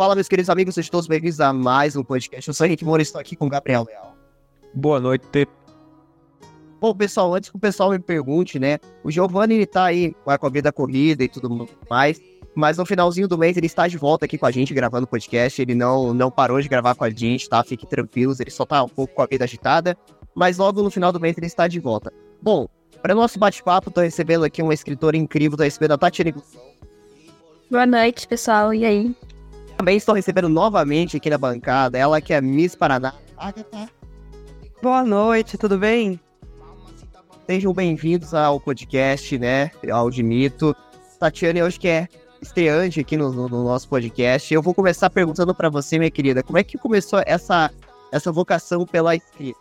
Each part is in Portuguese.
Fala, meus queridos amigos, sejam todos bem-vindos a mais um podcast. Eu sou Henrique Moura e estou aqui com o Gabriel Leal. Boa noite. Bom, pessoal, antes que o pessoal me pergunte, né? O Giovanni, ele tá aí com a vida corrida e tudo mais. Mas no finalzinho do mês ele está de volta aqui com a gente gravando o podcast. Ele não, não parou de gravar com a gente, tá? Fiquem tranquilos, ele só tá um pouco com a vida agitada. Mas logo no final do mês ele está de volta. Bom, para nosso bate-papo, tô recebendo aqui uma escritora incrível, tô recebendo a Tatiana Boa noite, pessoal. E aí? Também estou recebendo novamente aqui na bancada ela que é Miss Paraná. Boa noite, tudo bem? Sejam bem-vindos ao podcast, né? Ao de Mito. Tatiana, hoje que é estreante aqui no, no nosso podcast. Eu vou começar perguntando para você, minha querida, como é que começou essa, essa vocação pela escrita?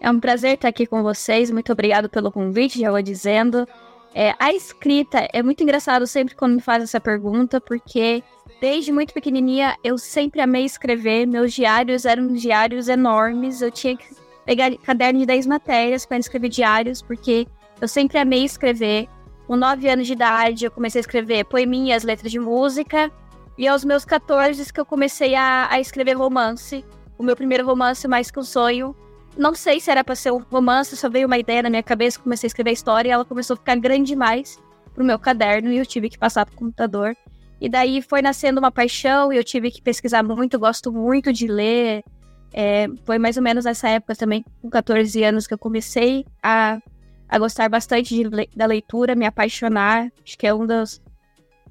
É um prazer estar aqui com vocês. Muito obrigado pelo convite, já vou dizendo. É, a escrita é muito engraçado sempre quando me faz essa pergunta, porque desde muito pequenininha eu sempre amei escrever. Meus diários eram diários enormes. Eu tinha que pegar caderno de 10 matérias para escrever diários, porque eu sempre amei escrever. Com 9 anos de idade, eu comecei a escrever poeminhas, letras de música. E aos meus 14 que eu comecei a, a escrever romance. O meu primeiro romance, Mais Que um Sonho, não sei se era para ser um romance, só veio uma ideia na minha cabeça, comecei a escrever a história e ela começou a ficar grande demais pro meu caderno e eu tive que passar pro computador. E daí foi nascendo uma paixão e eu tive que pesquisar muito, gosto muito de ler. É, foi mais ou menos nessa época também, com 14 anos, que eu comecei a, a gostar bastante de, da leitura, me apaixonar. Acho que é um dos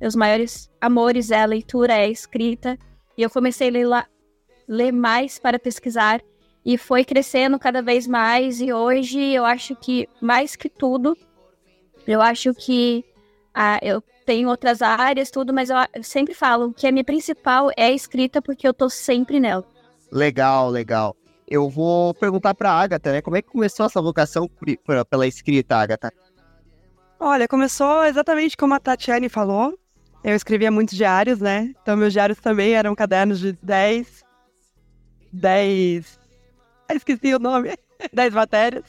meus maiores amores é a leitura, é a escrita. E eu comecei a ler, ler mais para pesquisar e foi crescendo cada vez mais. E hoje eu acho que, mais que tudo, eu acho que ah, eu tenho outras áreas, tudo, mas eu, sempre falo que a minha principal é a escrita, porque eu tô sempre nela. Legal, legal. Eu vou perguntar pra Agatha, né? Como é que começou essa vocação pela escrita, Agatha? Olha, começou exatamente como a Tatiane falou. Eu escrevia muitos diários, né? Então, meus diários também eram cadernos de 10, 10 esqueci o nome, 10 matérias.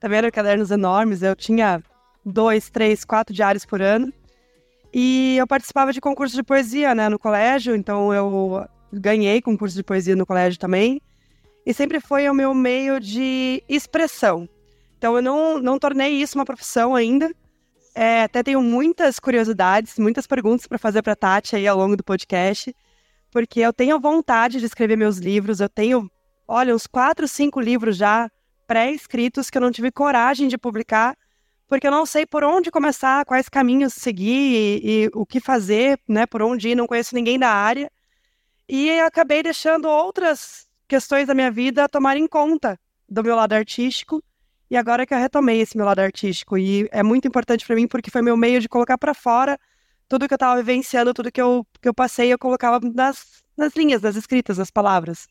Também eram cadernos enormes, eu tinha dois, três, quatro diários por ano. E eu participava de concursos de poesia, né, no colégio, então eu ganhei concurso de poesia no colégio também. E sempre foi o meu meio de expressão. Então eu não, não tornei isso uma profissão ainda. É, até tenho muitas curiosidades, muitas perguntas para fazer para Tati aí ao longo do podcast, porque eu tenho vontade de escrever meus livros, eu tenho olha, uns quatro, cinco livros já pré-escritos que eu não tive coragem de publicar, porque eu não sei por onde começar, quais caminhos seguir e, e o que fazer, né, por onde ir, não conheço ninguém da área. E acabei deixando outras questões da minha vida tomarem conta do meu lado artístico. E agora que eu retomei esse meu lado artístico, e é muito importante para mim porque foi meu meio de colocar para fora tudo que eu estava vivenciando, tudo que eu, que eu passei, eu colocava nas, nas linhas, nas escritas, nas palavras.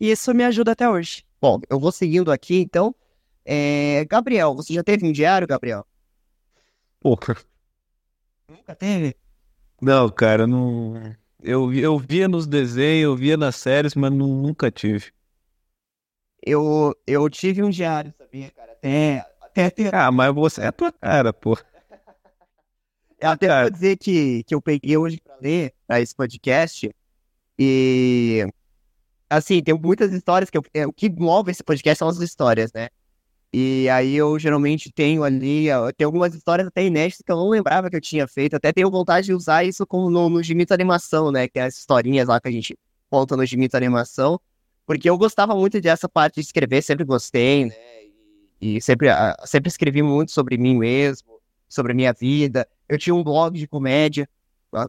E isso me ajuda até hoje. Bom, eu vou seguindo aqui, então. É... Gabriel, você já teve um diário, Gabriel? Pouca. Nunca teve? Não, cara, não. Eu, eu via nos desenhos, eu via nas séries, mas não, nunca tive. Eu, eu tive um diário, sabia, cara? Até, até ter... Ah, mas você é a tua cara, pô. Eu até cara. vou dizer que, que eu peguei hoje pra ler pra esse podcast e assim, tem muitas histórias que eu, é, o que move esse podcast são as histórias, né? E aí eu geralmente tenho ali, tem algumas histórias até inéditas que eu não lembrava que eu tinha feito, até tenho vontade de usar isso como no, no Gimito Animação, né? Que é as historinhas lá que a gente conta no Gimito Animação, porque eu gostava muito dessa parte de escrever, sempre gostei, né? E, sempre, sempre escrevi muito sobre mim mesmo, sobre a minha vida. Eu tinha um blog de comédia,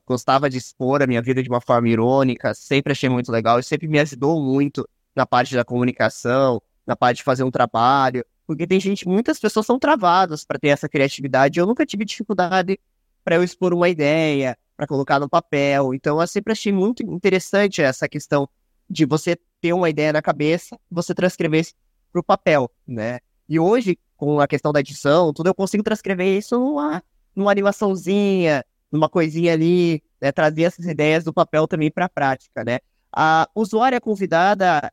gostava de expor a minha vida de uma forma irônica, sempre achei muito legal e sempre me ajudou muito na parte da comunicação, na parte de fazer um trabalho, porque tem gente, muitas pessoas são travadas para ter essa criatividade. Eu nunca tive dificuldade para eu expor uma ideia, para colocar no papel. Então eu sempre achei muito interessante essa questão de você ter uma ideia na cabeça, você transcrever para o papel, né? E hoje, com a questão da edição, tudo eu consigo transcrever isso numa, numa animaçãozinha, numa coisinha ali, né, trazer essas ideias do papel também para a prática, né? A usuária convidada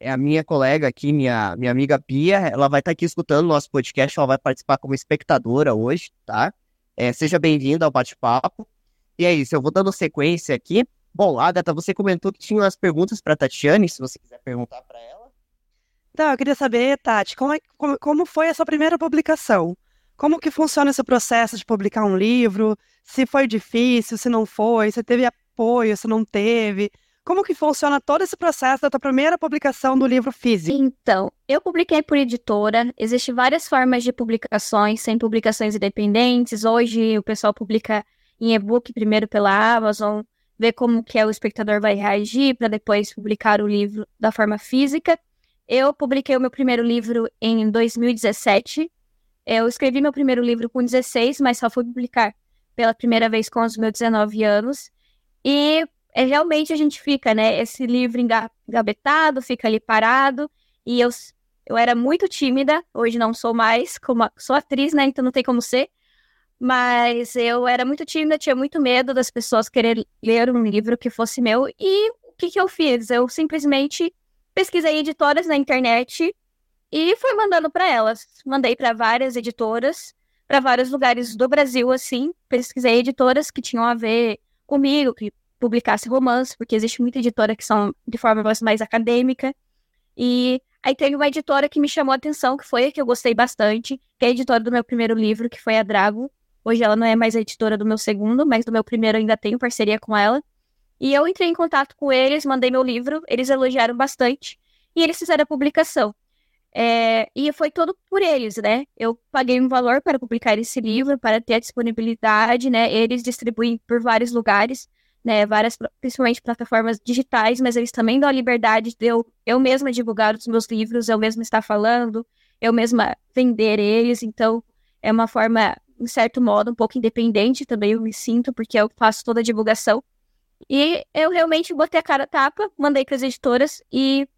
é, a minha colega aqui, minha, minha amiga Pia, ela vai estar tá aqui escutando o nosso podcast, ela vai participar como espectadora hoje, tá? É, seja bem-vinda ao bate-papo. E é isso, eu vou dando sequência aqui. Bom, Agatha, você comentou que tinha umas perguntas para Tatiane, se você quiser perguntar para ela. Então, eu queria saber, Tati, como, é, como, como foi a sua primeira publicação? Como que funciona esse processo de publicar um livro? Se foi difícil, se não foi, se teve apoio, se não teve? Como que funciona todo esse processo da tua primeira publicação do livro físico? Então, eu publiquei por editora. Existem várias formas de publicações, sem publicações independentes. Hoje o pessoal publica em e-book primeiro pela Amazon, ver como que é o espectador vai reagir para depois publicar o livro da forma física. Eu publiquei o meu primeiro livro em 2017. Eu escrevi meu primeiro livro com 16, mas só fui publicar pela primeira vez com os meus 19 anos. E é, realmente a gente fica, né? Esse livro engabetado, fica ali parado. E eu, eu era muito tímida, hoje não sou mais, como sou atriz, né? Então não tem como ser. Mas eu era muito tímida, tinha muito medo das pessoas querer ler um livro que fosse meu. E o que, que eu fiz? Eu simplesmente pesquisei editoras na internet e fui mandando para elas. Mandei para várias editoras, para vários lugares do Brasil, assim. Pesquisei editoras que tinham a ver comigo, que publicasse romance, porque existe muita editora que são de forma mais acadêmica. E aí teve uma editora que me chamou a atenção, que foi a que eu gostei bastante, que é a editora do meu primeiro livro, que foi a Drago. Hoje ela não é mais a editora do meu segundo, mas do meu primeiro ainda tenho parceria com ela. E eu entrei em contato com eles, mandei meu livro, eles elogiaram bastante e eles fizeram a publicação. É, e foi todo por eles, né? Eu paguei um valor para publicar esse livro, para ter a disponibilidade, né? Eles distribuem por vários lugares, né? Várias, principalmente plataformas digitais, mas eles também dão a liberdade de eu, eu mesma divulgar os meus livros, eu mesma estar falando, eu mesma vender eles. Então, é uma forma, em certo modo, um pouco independente também, eu me sinto, porque eu faço toda a divulgação. E eu realmente botei a cara a tapa, mandei para as editoras e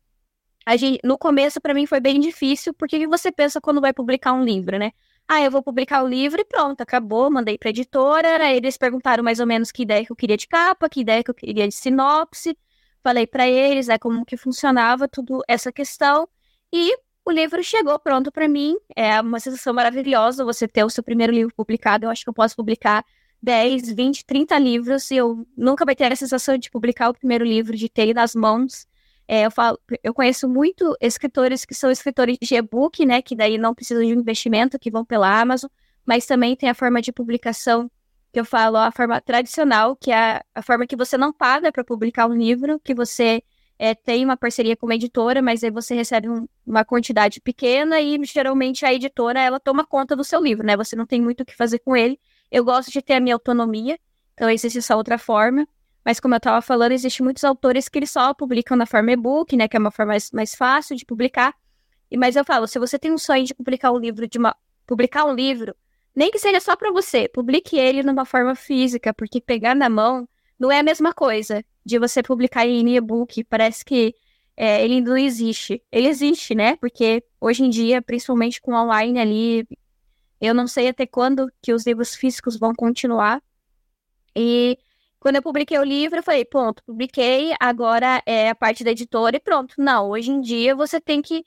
a gente, no começo para mim foi bem difícil, porque que você pensa quando vai publicar um livro, né? Ah, eu vou publicar o livro e pronto, acabou, mandei para editora, aí eles perguntaram mais ou menos que ideia que eu queria de capa, que ideia que eu queria de sinopse. Falei para eles, né, como que funcionava tudo essa questão e o livro chegou pronto para mim. É uma sensação maravilhosa você ter o seu primeiro livro publicado. Eu acho que eu posso publicar 10, 20, 30 livros e eu nunca vai ter a sensação de publicar o primeiro livro, de ter nas mãos. É, eu, falo, eu conheço muito escritores que são escritores de e-book, né, que daí não precisam de um investimento, que vão pela Amazon, mas também tem a forma de publicação que eu falo, a forma tradicional, que é a, forma que você não paga para publicar um livro, que você é, tem uma parceria com uma editora, mas aí você recebe um, uma quantidade pequena e geralmente a editora ela toma conta do seu livro, né? Você não tem muito o que fazer com ele eu gosto de ter a minha autonomia, então existe essa outra forma. Mas como eu estava falando, existem muitos autores que eles só publicam na forma e-book, né? Que é uma forma mais, mais fácil de publicar. E mas eu falo, se você tem um sonho de publicar um livro de uma publicar um livro, nem que seja só para você, publique ele numa forma física, porque pegar na mão não é a mesma coisa de você publicar em e-book. Parece que é, ele não existe. Ele existe, né? Porque hoje em dia, principalmente com online ali, eu não sei até quando que os livros físicos vão continuar. E quando eu publiquei o livro, eu falei, pronto, publiquei, agora é a parte da editora e pronto. Não, hoje em dia você tem que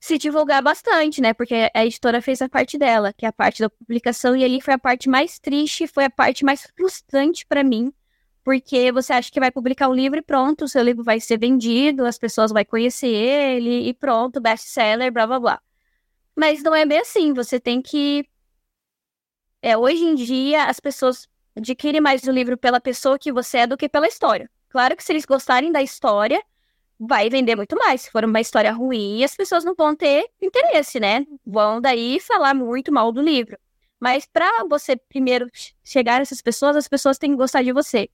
se divulgar bastante, né? Porque a editora fez a parte dela, que é a parte da publicação, e ali foi a parte mais triste, foi a parte mais frustrante para mim, porque você acha que vai publicar um livro e pronto, o seu livro vai ser vendido, as pessoas vão conhecer ele e pronto, best-seller, blá blá blá. Mas não é bem assim, você tem que. É, hoje em dia, as pessoas adquirem mais o livro pela pessoa que você é do que pela história. Claro que se eles gostarem da história, vai vender muito mais. Se for uma história ruim, as pessoas não vão ter interesse, né? Vão daí falar muito mal do livro. Mas para você primeiro chegar nessas pessoas, as pessoas têm que gostar de você.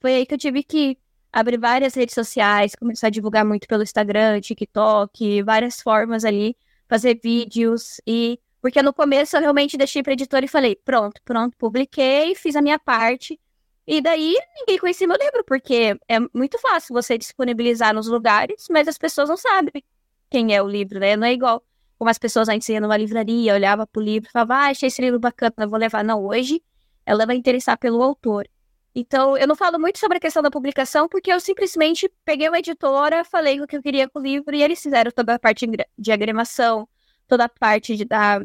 Foi aí que eu tive que abrir várias redes sociais, começar a divulgar muito pelo Instagram, TikTok, várias formas ali fazer vídeos e porque no começo eu realmente deixei para editora e falei, pronto, pronto, publiquei, fiz a minha parte. E daí ninguém conhecia meu livro, porque é muito fácil você disponibilizar nos lugares, mas as pessoas não sabem quem é o livro, né? Não é igual como as pessoas antes iam numa livraria, olhava pro livro e falava, ah, achei esse livro bacana, vou levar. Não, hoje ela vai interessar pelo autor. Então, eu não falo muito sobre a questão da publicação, porque eu simplesmente peguei uma editora, falei o que eu queria com o livro, e eles fizeram toda a parte de agremação, toda a parte de, da,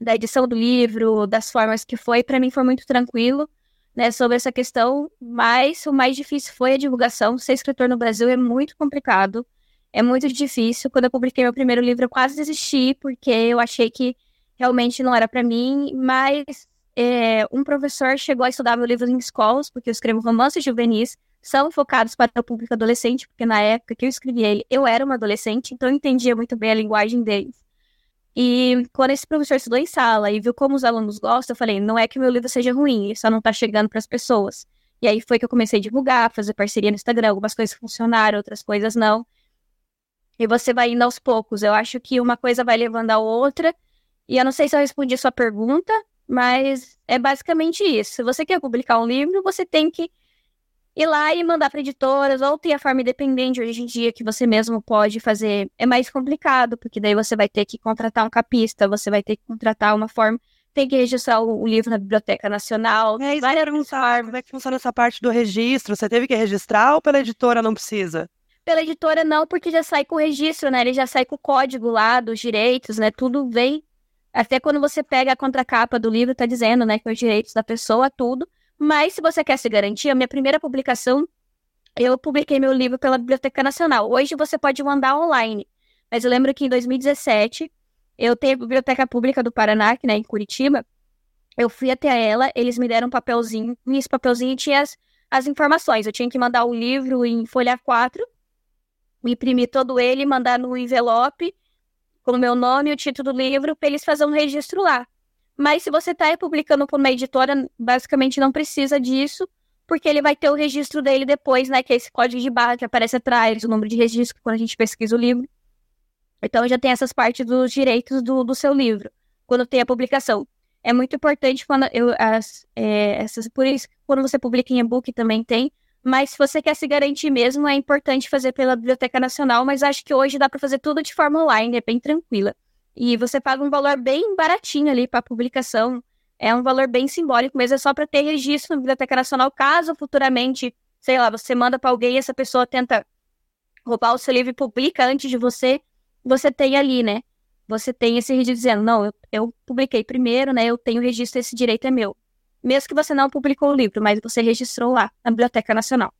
da edição do livro, das formas que foi. Para mim foi muito tranquilo. né, sobre essa questão, mas o mais difícil foi a divulgação. Ser escritor no Brasil é muito complicado, é muito difícil. Quando eu publiquei meu primeiro livro, eu quase desisti, porque eu achei que realmente não era para mim, mas é, um professor chegou a estudar meu livro em escolas, porque eu escrevo romances juvenis, são focados para o público adolescente, porque na época que eu escrevi ele, eu era uma adolescente, então eu entendia muito bem a linguagem deles. E quando esse professor estudou em sala e viu como os alunos gostam, eu falei, não é que meu livro seja ruim, ele só não está chegando para as pessoas. E aí foi que eu comecei a divulgar, fazer parceria no Instagram, algumas coisas funcionaram, outras coisas não. E você vai indo aos poucos. Eu acho que uma coisa vai levando a outra. E eu não sei se eu respondi a sua pergunta, mas é basicamente isso. Se você quer publicar um livro, você tem que ir lá e mandar para editoras, ou tem a forma independente hoje em dia que você mesmo pode fazer. É mais complicado, porque daí você vai ter que contratar um capista, você vai ter que contratar uma forma, tem que registrar o, o livro na Biblioteca Nacional. É isso vai perguntar, como é que funciona essa parte do registro? Você teve que registrar ou pela editora não precisa? Pela editora não, porque já sai com o registro, né? Ele já sai com o código lá dos direitos, né? Tudo vem. Até quando você pega a contracapa do livro, tá dizendo, né, que é os direitos da pessoa, tudo. Mas se você quer se garantir, a minha primeira publicação, eu publiquei meu livro pela Biblioteca Nacional. Hoje você pode mandar online. Mas eu lembro que em 2017, eu tenho a Biblioteca Pública do Paraná, que né, em Curitiba. Eu fui até ela, eles me deram um papelzinho, e esse papelzinho tinha as, as informações. Eu tinha que mandar o livro em folha 4, imprimir todo ele, mandar no envelope, com o meu nome e o título do livro, para eles fazerem um registro lá. Mas se você está publicando por uma editora, basicamente não precisa disso, porque ele vai ter o registro dele depois, né? Que é esse código de barra que aparece atrás, o número de registro quando a gente pesquisa o livro. Então já tem essas partes dos direitos do, do seu livro, quando tem a publicação. É muito importante quando eu as, é, essas, por isso quando você publica em e-book também tem. Mas se você quer se garantir mesmo, é importante fazer pela Biblioteca Nacional, mas acho que hoje dá para fazer tudo de forma online, é bem tranquila. E você paga um valor bem baratinho ali para publicação. É um valor bem simbólico, mas é só para ter registro na Biblioteca Nacional, caso futuramente, sei lá, você manda para alguém e essa pessoa tenta roubar o seu livro e publica antes de você, você tem ali, né? Você tem esse registro dizendo, não, eu, eu publiquei primeiro, né? Eu tenho registro, esse direito é meu. Mesmo que você não publicou o livro, mas você registrou lá na Biblioteca Nacional.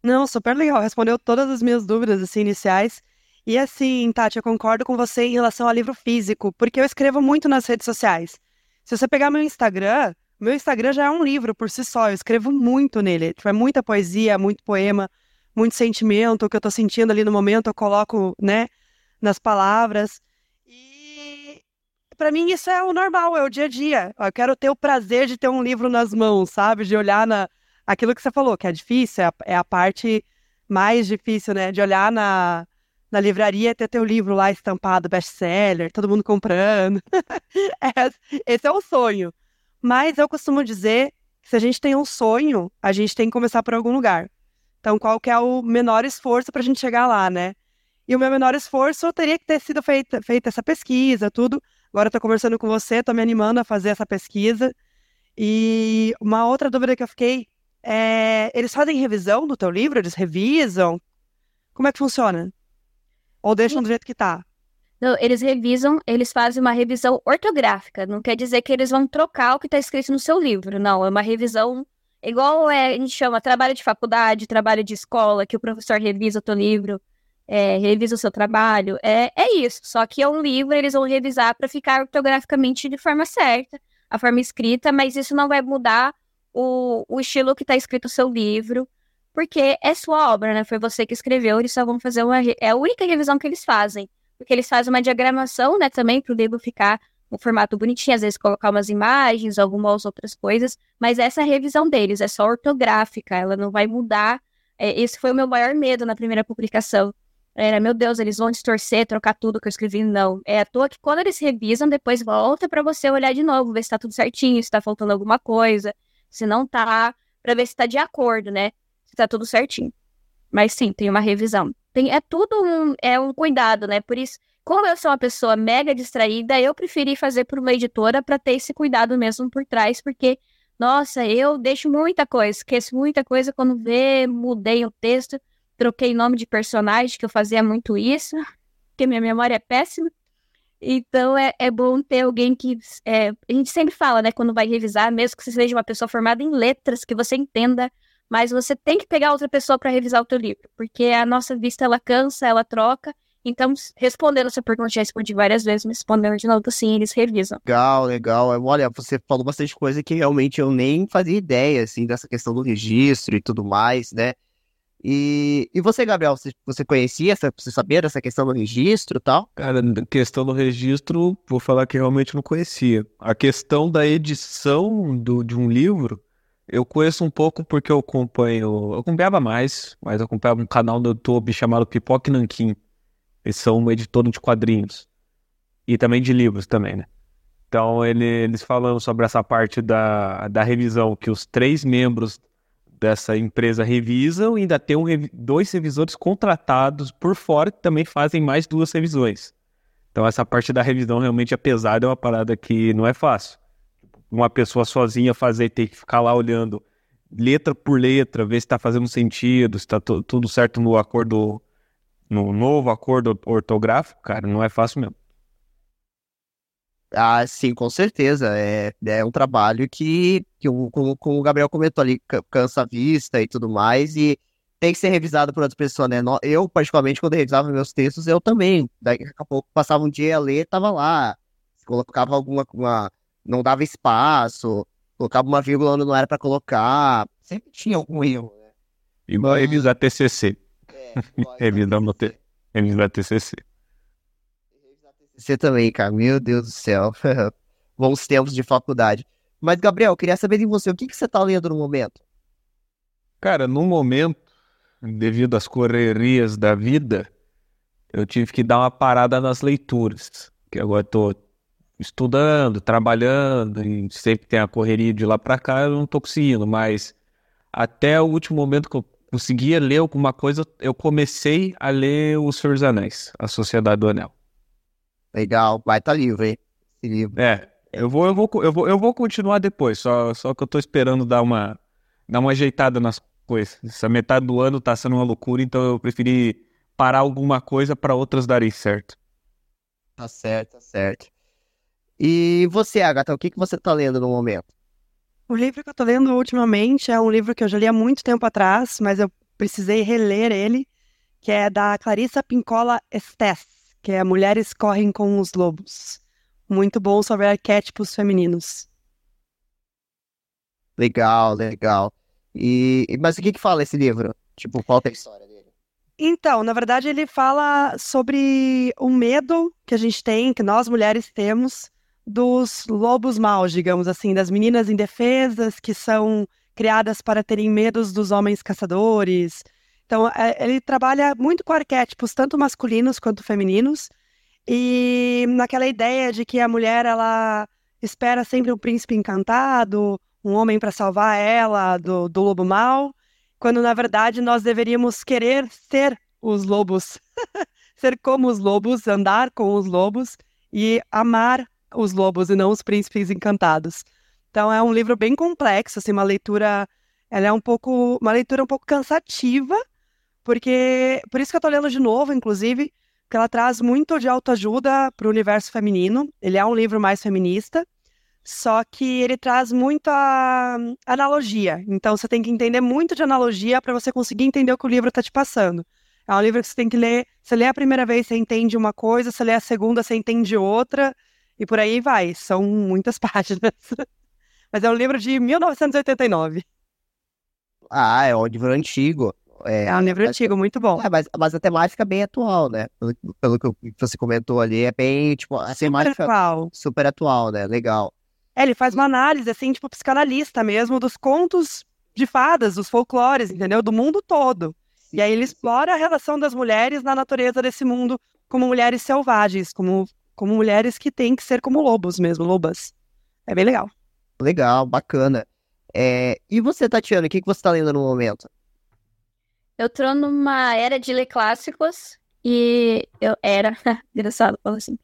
Não, super legal. Respondeu todas as minhas dúvidas assim, iniciais. E assim, Tati, eu concordo com você em relação ao livro físico, porque eu escrevo muito nas redes sociais. Se você pegar meu Instagram, meu Instagram já é um livro por si só, eu escrevo muito nele. Tipo, é muita poesia, muito poema, muito sentimento, o que eu tô sentindo ali no momento, eu coloco, né, nas palavras. E para mim isso é o normal, é o dia a dia. Eu quero ter o prazer de ter um livro nas mãos, sabe? De olhar na aquilo que você falou, que é difícil, é a, é a parte mais difícil, né? De olhar na na livraria ter teu livro lá estampado, best-seller, todo mundo comprando. É, esse é o sonho. Mas eu costumo dizer que se a gente tem um sonho, a gente tem que começar por algum lugar. Então, qual que é o menor esforço para a gente chegar lá, né? E o meu menor esforço teria que ter sido feita, feita essa pesquisa, tudo. Agora estou conversando com você, estou me animando a fazer essa pesquisa. E uma outra dúvida que eu fiquei é: eles fazem revisão do teu livro? Eles revisam? Como é que funciona? Ou deixam do jeito que tá? Não, eles revisam, eles fazem uma revisão ortográfica. Não quer dizer que eles vão trocar o que está escrito no seu livro. Não, é uma revisão igual é, a gente chama trabalho de faculdade, trabalho de escola, que o professor revisa o teu livro, é, revisa o seu trabalho. É, é isso. Só que é um livro, eles vão revisar para ficar ortograficamente de forma certa, a forma escrita, mas isso não vai mudar o, o estilo que está escrito no seu livro porque é sua obra, né? Foi você que escreveu, eles só vão fazer uma. É a única revisão que eles fazem. Porque eles fazem uma diagramação, né, também, para o livro ficar um formato bonitinho, às vezes colocar umas imagens, algumas outras coisas, mas essa é revisão deles, é só ortográfica, ela não vai mudar. É, esse foi o meu maior medo na primeira publicação. Era, meu Deus, eles vão distorcer, trocar tudo que eu escrevi. Não. É à toa que quando eles revisam, depois volta para você olhar de novo, ver se tá tudo certinho, se tá faltando alguma coisa, se não tá, para ver se tá de acordo, né? Tá tudo certinho. Mas sim, tem uma revisão. Tem, é tudo um, é um cuidado, né? Por isso, como eu sou uma pessoa mega distraída, eu preferi fazer por uma editora para ter esse cuidado mesmo por trás, porque, nossa, eu deixo muita coisa, esqueço muita coisa quando vê, mudei o texto, troquei nome de personagem, que eu fazia muito isso, porque minha memória é péssima. Então é, é bom ter alguém que. É, a gente sempre fala, né, quando vai revisar, mesmo que você seja uma pessoa formada em letras, que você entenda, mas você tem que pegar outra pessoa para revisar o teu livro, porque a nossa vista ela cansa, ela troca. Então, respondendo essa pergunta, já respondi várias vezes, mas respondendo de novo, sim, eles revisam. Legal, legal. Olha, você falou bastante coisa que realmente eu nem fazia ideia, assim, dessa questão do registro e tudo mais, né? E, e você, Gabriel, você, você conhecia, essa, você sabia dessa questão do registro e tal? Cara, questão do registro, vou falar que realmente não conhecia. A questão da edição do, de um livro, eu conheço um pouco porque eu acompanho. Eu acompanhava mais, mas eu acompanhava um canal no YouTube chamado Pipoque Nankin. Eles são um editor de quadrinhos. E também de livros também, né? Então ele, eles falando sobre essa parte da, da revisão, que os três membros dessa empresa revisam e ainda tem um, dois revisores contratados por fora que também fazem mais duas revisões. Então essa parte da revisão realmente é pesada, é uma parada que não é fácil. Uma pessoa sozinha fazer, ter que ficar lá olhando letra por letra, ver se está fazendo sentido, se está tudo certo no acordo, no novo acordo ortográfico, cara, não é fácil mesmo. Ah, sim, com certeza. É, é um trabalho que, que o, como, como o Gabriel comentou ali, cansa a vista e tudo mais, e tem que ser revisado por outras pessoas, né? Eu, particularmente, quando revisava meus textos, eu também. Daqui a pouco passava um dia a ler, tava lá. Colocava alguma. Uma, não dava espaço, colocava uma vírgula onde não era para colocar. Sempre tinha algum erro, né? Igual revisar TCC. É, revisar no Revisar TCC. Você também, cara. Meu Deus do céu. Bons tempos de faculdade. Mas, Gabriel, eu queria saber de você, o que, que você tá lendo no momento? Cara, no momento, devido às correrias da vida, eu tive que dar uma parada nas leituras. Que agora eu tô estudando, trabalhando, e sempre tem a correria de lá para cá, eu não tô conseguindo, mas até o último momento que eu conseguia ler alguma coisa, eu comecei a ler O Senhor dos Anéis, A Sociedade do Anel. Legal, vai estar tá livro, hein? Esse livro. É, eu vou, eu vou, eu vou, eu vou continuar depois, só, só que eu tô esperando dar uma, dar uma ajeitada nas coisas. Essa metade do ano tá sendo uma loucura, então eu preferi parar alguma coisa para outras darem certo. Tá certo, tá certo. E você, Agatha, o que, que você tá lendo no momento? O livro que eu tô lendo ultimamente é um livro que eu já li há muito tempo atrás, mas eu precisei reler ele, que é da Clarissa Pincola Estes que é Mulheres Correm com os Lobos. Muito bom sobre arquétipos femininos. Legal, legal. E, mas o que que fala esse livro? Tipo, qual é a história dele? Então, na verdade, ele fala sobre o medo que a gente tem, que nós mulheres temos, dos lobos maus, digamos assim, das meninas indefesas que são criadas para terem medos dos homens caçadores, então, é, ele trabalha muito com arquétipos, tanto masculinos quanto femininos, e naquela ideia de que a mulher ela espera sempre um príncipe encantado, um homem para salvar ela do, do lobo mau, quando na verdade nós deveríamos querer ser os lobos, ser como os lobos, andar com os lobos e amar os lobos e não os príncipes encantados. Então é um livro bem complexo, assim, uma leitura, ela é um pouco, uma leitura um pouco cansativa, porque, por isso que eu tô lendo de novo, inclusive, porque ela traz muito de autoajuda para o universo feminino. Ele é um livro mais feminista, só que ele traz muita analogia. Então você tem que entender muito de analogia para você conseguir entender o que o livro está te passando. É um livro que você tem que ler. Você lê a primeira vez, você entende uma coisa, você lê a segunda, você entende outra, e por aí vai. São muitas páginas. Mas é um livro de 1989. Ah, é um livro antigo. É, é um livro antigo, muito bom. É, mas, mas a temática é bem atual, né? Pelo, pelo que você comentou ali, é bem, tipo, a super temática atual. super atual, né? Legal. É, ele faz uma análise, assim, tipo, psicanalista mesmo, dos contos de fadas, dos folclores, entendeu? Do mundo todo. E aí ele explora a relação das mulheres na natureza desse mundo como mulheres selvagens, como, como mulheres que têm que ser como lobos mesmo, lobas. É bem legal. Legal, bacana. É... E você, Tatiana, o que, que você está lendo no momento? Eu tô numa era de ler clássicos e eu era, engraçado falar assim.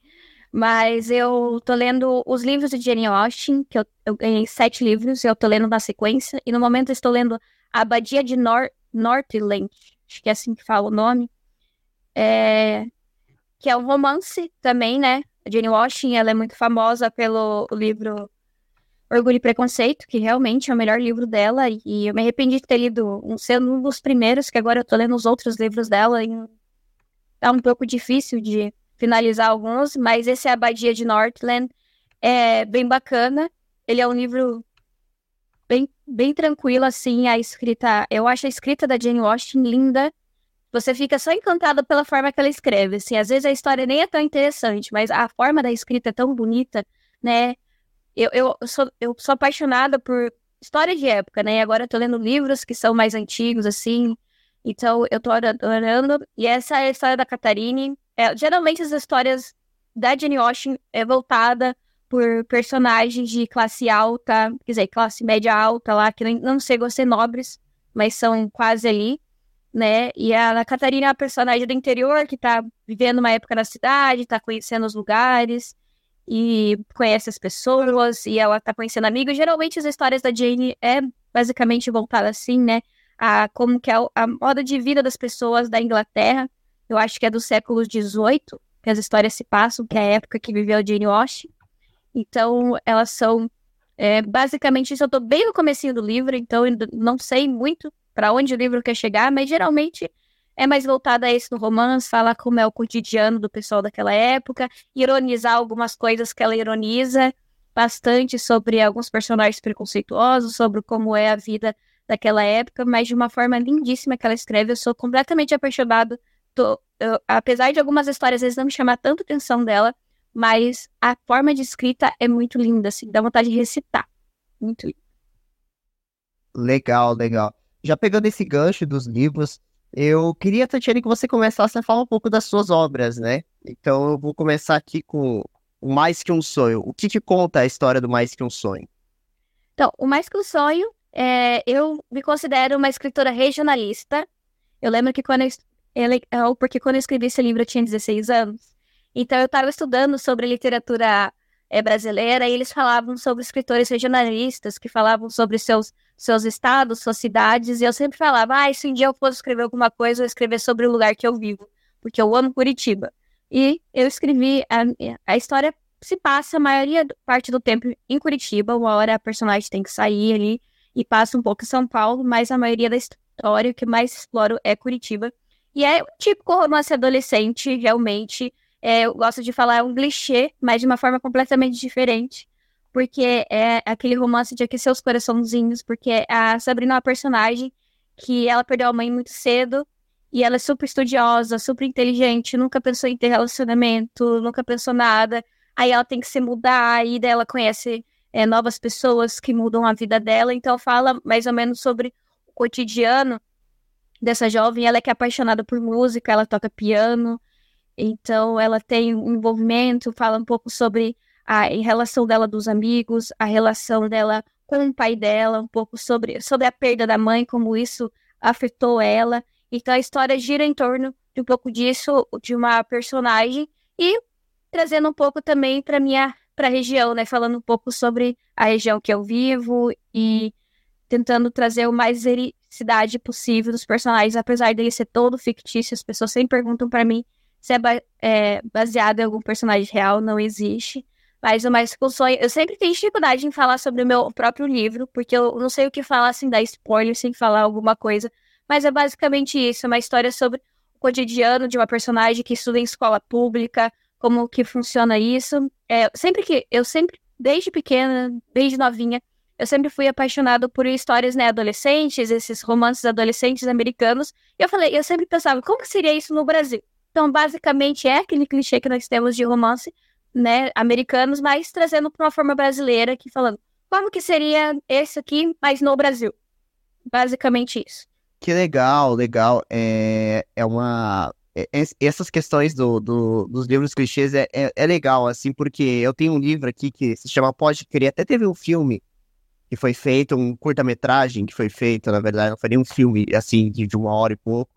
Mas eu tô lendo os livros de Jane Austen, que eu, eu, ganhei sete livros, e eu tô lendo na sequência. E no momento eu estou lendo A Abadia de Nor Northland, acho que é assim que fala o nome. É... Que é um romance também, né? A Jane Austen, ela é muito famosa pelo livro Orgulho e Preconceito, que realmente é o melhor livro dela, e eu me arrependi de ter lido um, sendo um dos primeiros, que agora eu tô lendo os outros livros dela, e tá um pouco difícil de finalizar alguns, mas esse é a Abadia de Northland, é bem bacana, ele é um livro bem, bem tranquilo, assim, a escrita, eu acho a escrita da Jane Austen linda, você fica só encantado pela forma que ela escreve, assim, às vezes a história nem é tão interessante, mas a forma da escrita é tão bonita, né, eu, eu, sou, eu sou apaixonada por história de época, né, agora eu tô lendo livros que são mais antigos, assim, então eu tô adorando, e essa é a história da Catarine, é, geralmente as histórias da Jane Austen é voltada por personagens de classe alta, quer dizer, classe média alta lá, que não, não chegam a ser nobres, mas são quase ali né? E a Catarina é a personagem do interior que tá vivendo uma época na cidade, tá conhecendo os lugares e conhece as pessoas e ela tá conhecendo amigos. Geralmente as histórias da Jane é basicamente voltada assim, né? A como que é a moda de vida das pessoas da Inglaterra. Eu acho que é do século XVIII que as histórias se passam, que é a época que viveu a Jane Austen. Então, elas são é, basicamente isso. Eu tô bem no comecinho do livro, então não sei muito para onde o livro quer chegar, mas geralmente é mais voltada a esse no romance, falar como é o cotidiano do pessoal daquela época, ironizar algumas coisas que ela ironiza bastante sobre alguns personagens preconceituosos, sobre como é a vida daquela época, mas de uma forma lindíssima que ela escreve. Eu sou completamente apaixonado. Tô, eu, apesar de algumas histórias às vezes não me chamar tanto atenção dela, mas a forma de escrita é muito linda, assim, dá vontade de recitar. Muito lindo. Legal, legal já pegando esse gancho dos livros, eu queria, Tatiane, que você começasse a falar um pouco das suas obras, né? Então eu vou começar aqui com o Mais Que Um Sonho. O que te conta a história do Mais Que Um Sonho? Então, o Mais Que Um Sonho, é, eu me considero uma escritora regionalista. Eu lembro que quando eu, ele, é, porque quando eu escrevi esse livro eu tinha 16 anos. Então eu estava estudando sobre literatura é, brasileira e eles falavam sobre escritores regionalistas que falavam sobre seus seus estados, suas cidades, e eu sempre falava, ah, se um dia eu fosse escrever alguma coisa, eu escrever sobre o lugar que eu vivo, porque eu amo Curitiba. E eu escrevi, a, a história se passa a maioria parte do tempo em Curitiba, uma hora a personagem tem que sair ali e passa um pouco em São Paulo, mas a maioria da história, o que mais exploro é Curitiba. E é um típico romance adolescente, realmente. É, eu gosto de falar, é um clichê, mas de uma forma completamente diferente porque é aquele romance de aquecer os coraçãozinhos, porque a Sabrina é uma personagem que ela perdeu a mãe muito cedo e ela é super estudiosa, super inteligente, nunca pensou em ter relacionamento, nunca pensou nada. Aí ela tem que se mudar, e daí ela conhece é, novas pessoas que mudam a vida dela. Então fala mais ou menos sobre o cotidiano dessa jovem. Ela é que é apaixonada por música, ela toca piano, então ela tem um envolvimento, fala um pouco sobre a relação dela dos amigos, a relação dela com o pai dela, um pouco sobre, sobre a perda da mãe, como isso afetou ela. Então a história gira em torno de um pouco disso, de uma personagem, e trazendo um pouco também para minha para a região, né? Falando um pouco sobre a região que eu vivo e tentando trazer o mais vericidade possível dos personagens, apesar dele ser todo fictício. As pessoas sempre perguntam para mim se é, ba é, baseado em algum personagem real, não existe. Mas o Mais Que Sonho, eu sempre tenho dificuldade em falar sobre o meu próprio livro, porque eu não sei o que falar sem dar spoiler, sem falar alguma coisa. Mas é basicamente isso, é uma história sobre o cotidiano de uma personagem que estuda em escola pública, como que funciona isso. É, sempre que eu sempre, desde pequena, desde novinha, eu sempre fui apaixonado por histórias, né, adolescentes, esses romances adolescentes americanos. E eu falei, eu sempre pensava, como seria isso no Brasil? Então, basicamente, é aquele clichê que nós temos de romance, né, americanos, mas trazendo para uma forma brasileira, aqui falando como que seria esse aqui, mas no Brasil. Basicamente isso. Que legal, legal. É, é uma. É, essas questões do, do, dos livros clichês é, é, é, legal, assim, porque eu tenho um livro aqui que se chama Pode Crer. Até teve um filme que foi feito, um curta-metragem que foi feito, na verdade, não foi nem um filme, assim, de, de uma hora e pouco.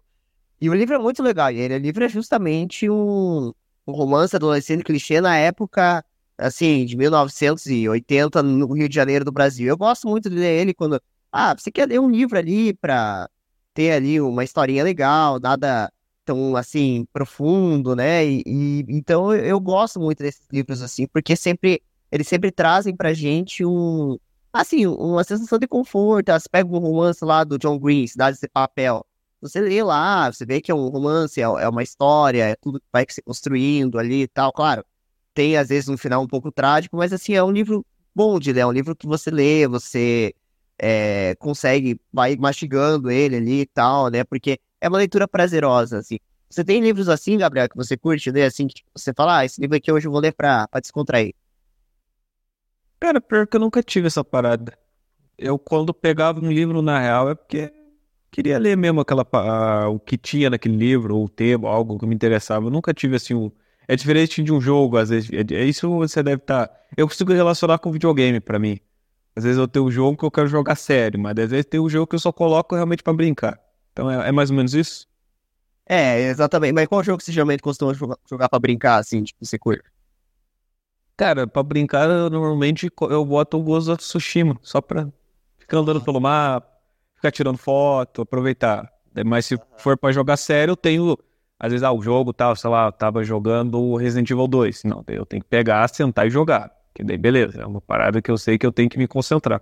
E o livro é muito legal. E ele, o livro é justamente um, um romance adolescente clichê na época, assim, de 1980, no Rio de Janeiro do Brasil. Eu gosto muito de ler ele quando, ah, você quer ler um livro ali pra ter ali uma historinha legal, nada tão assim profundo, né? E, e então eu, gosto muito desses livros assim, porque sempre eles sempre trazem pra gente um assim, uma sensação de conforto. Você pega um romance lá do John Green, Cidade de Papel. Você lê lá, você vê que é um romance, é, é uma história, é tudo que vai se construindo ali e tal. Claro, tem às vezes um final um pouco trágico, mas assim, é um livro bom de ler, é um livro que você lê, você é, consegue, vai mastigando ele ali e tal, né? Porque é uma leitura prazerosa, assim. Você tem livros assim, Gabriel, que você curte ler, assim, que você fala, ah, esse livro aqui hoje eu vou ler pra, pra descontrair. Cara, pior que eu nunca tive essa parada. Eu, quando pegava um livro, na real, é porque queria ler mesmo aquela, uh, o que tinha naquele livro, ou o tema, algo que me interessava. Eu nunca tive, assim, um... É diferente de um jogo, às vezes. É, é isso você deve estar... Tá... Eu consigo relacionar com videogame, para mim. Às vezes eu tenho um jogo que eu quero jogar sério, mas às vezes tem um jogo que eu só coloco realmente para brincar. Então é, é, mais ou menos isso? É, exatamente. Mas qual jogo você geralmente costuma jogar, jogar pra brincar, assim, tipo, você curte? Cara, pra brincar, eu, normalmente eu boto o Ghost of Tsushima, só pra ficar andando pelo mapa, ficar tirando foto, aproveitar. Mas se for pra jogar sério, eu tenho. Às vezes, ah, o jogo tal, sei lá, eu tava jogando o Resident Evil 2. Não, eu tenho que pegar, sentar e jogar. Que daí, beleza, é uma parada que eu sei que eu tenho que me concentrar.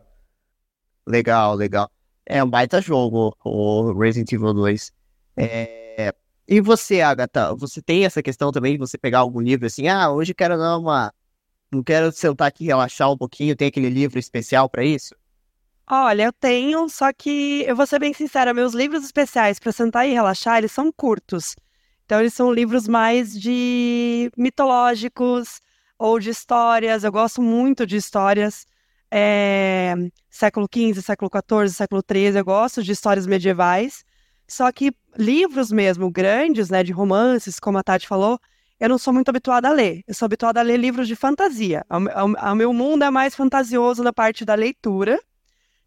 Legal, legal. É um baita jogo, o Resident Evil 2. É... E você, Agatha, você tem essa questão também de você pegar algum livro assim, ah, hoje quero dar uma não quero sentar aqui e relaxar um pouquinho, tem aquele livro especial para isso? Olha, eu tenho, só que eu vou ser bem sincera, meus livros especiais para sentar e relaxar, eles são curtos. Então eles são livros mais de mitológicos ou de histórias. Eu gosto muito de histórias é, século XV, século XIV, século XIII. Eu gosto de histórias medievais. Só que livros mesmo grandes, né, de romances, como a Tati falou, eu não sou muito habituada a ler. Eu sou habituada a ler livros de fantasia. O meu mundo é mais fantasioso na parte da leitura,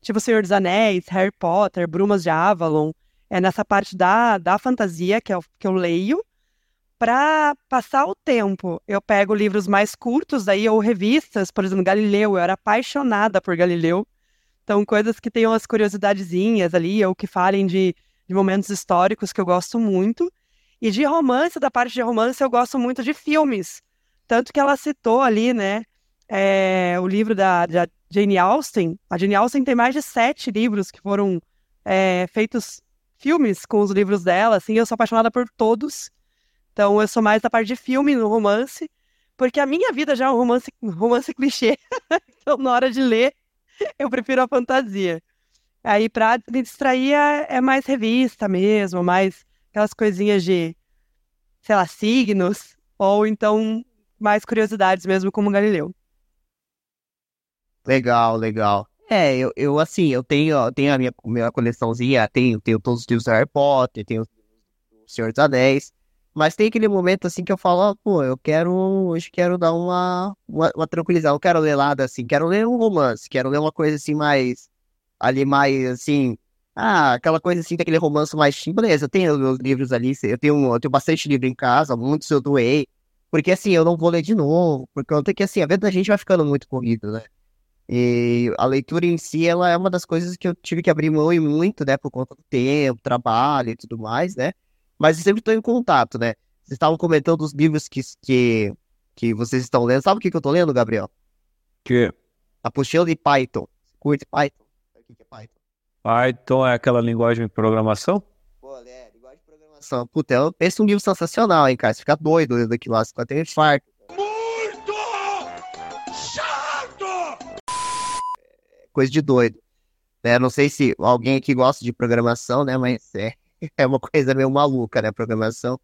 tipo Senhor dos Anéis, Harry Potter, Brumas de Avalon. É nessa parte da, da fantasia que eu, que eu leio. Para passar o tempo, eu pego livros mais curtos daí, ou revistas, por exemplo, Galileu. Eu era apaixonada por Galileu. Então, coisas que tenham as curiosidadezinhas ali, ou que falem de, de momentos históricos que eu gosto muito. E de romance, da parte de romance, eu gosto muito de filmes. Tanto que ela citou ali, né, é, o livro da, da, Jane Austen. A Jane Austen tem mais de sete livros que foram é, feitos filmes com os livros dela, assim, eu sou apaixonada por todos. Então, eu sou mais da parte de filme no romance, porque a minha vida já é um romance, romance clichê. então, na hora de ler, eu prefiro a fantasia. Aí, pra me distrair, é, é mais revista mesmo, mais aquelas coisinhas de, sei lá, signos, ou então mais curiosidades mesmo, como Galileu. Legal, legal. É, eu, eu assim, eu tenho, eu tenho a minha, minha coleçãozinha, tenho, tenho todos os livros do Harry Potter, tenho o Senhor dos Anéis, mas tem aquele momento assim que eu falo, pô, eu quero, hoje quero dar uma, uma, uma não quero ler nada assim, quero ler um romance, quero ler uma coisa assim mais, ali mais, assim, ah, aquela coisa assim, daquele romance mais beleza, eu tenho meus livros ali, eu tenho, eu tenho bastante livro em casa, muitos eu doei, porque assim, eu não vou ler de novo, porque eu tenho que assim, a vida da gente vai ficando muito corrida, né? E a leitura em si, ela é uma das coisas que eu tive que abrir mão e muito, né, por conta do tempo, trabalho e tudo mais, né? Mas eu sempre estou em contato, né? Vocês estavam comentando os livros que, que, que vocês estão lendo. Sabe o que, que eu estou lendo, Gabriel? Que? Apostila de Python. Curte Python? O que é Python? Python é aquela linguagem de programação? Pô, é, linguagem de programação. Puta, eu penso um livro sensacional, hein, cara. Você fica doido lendo aquilo lá, você ter um infarto. Coisa de doido. É, não sei se alguém aqui gosta de programação, né, mas é, é uma coisa meio maluca, né, programação.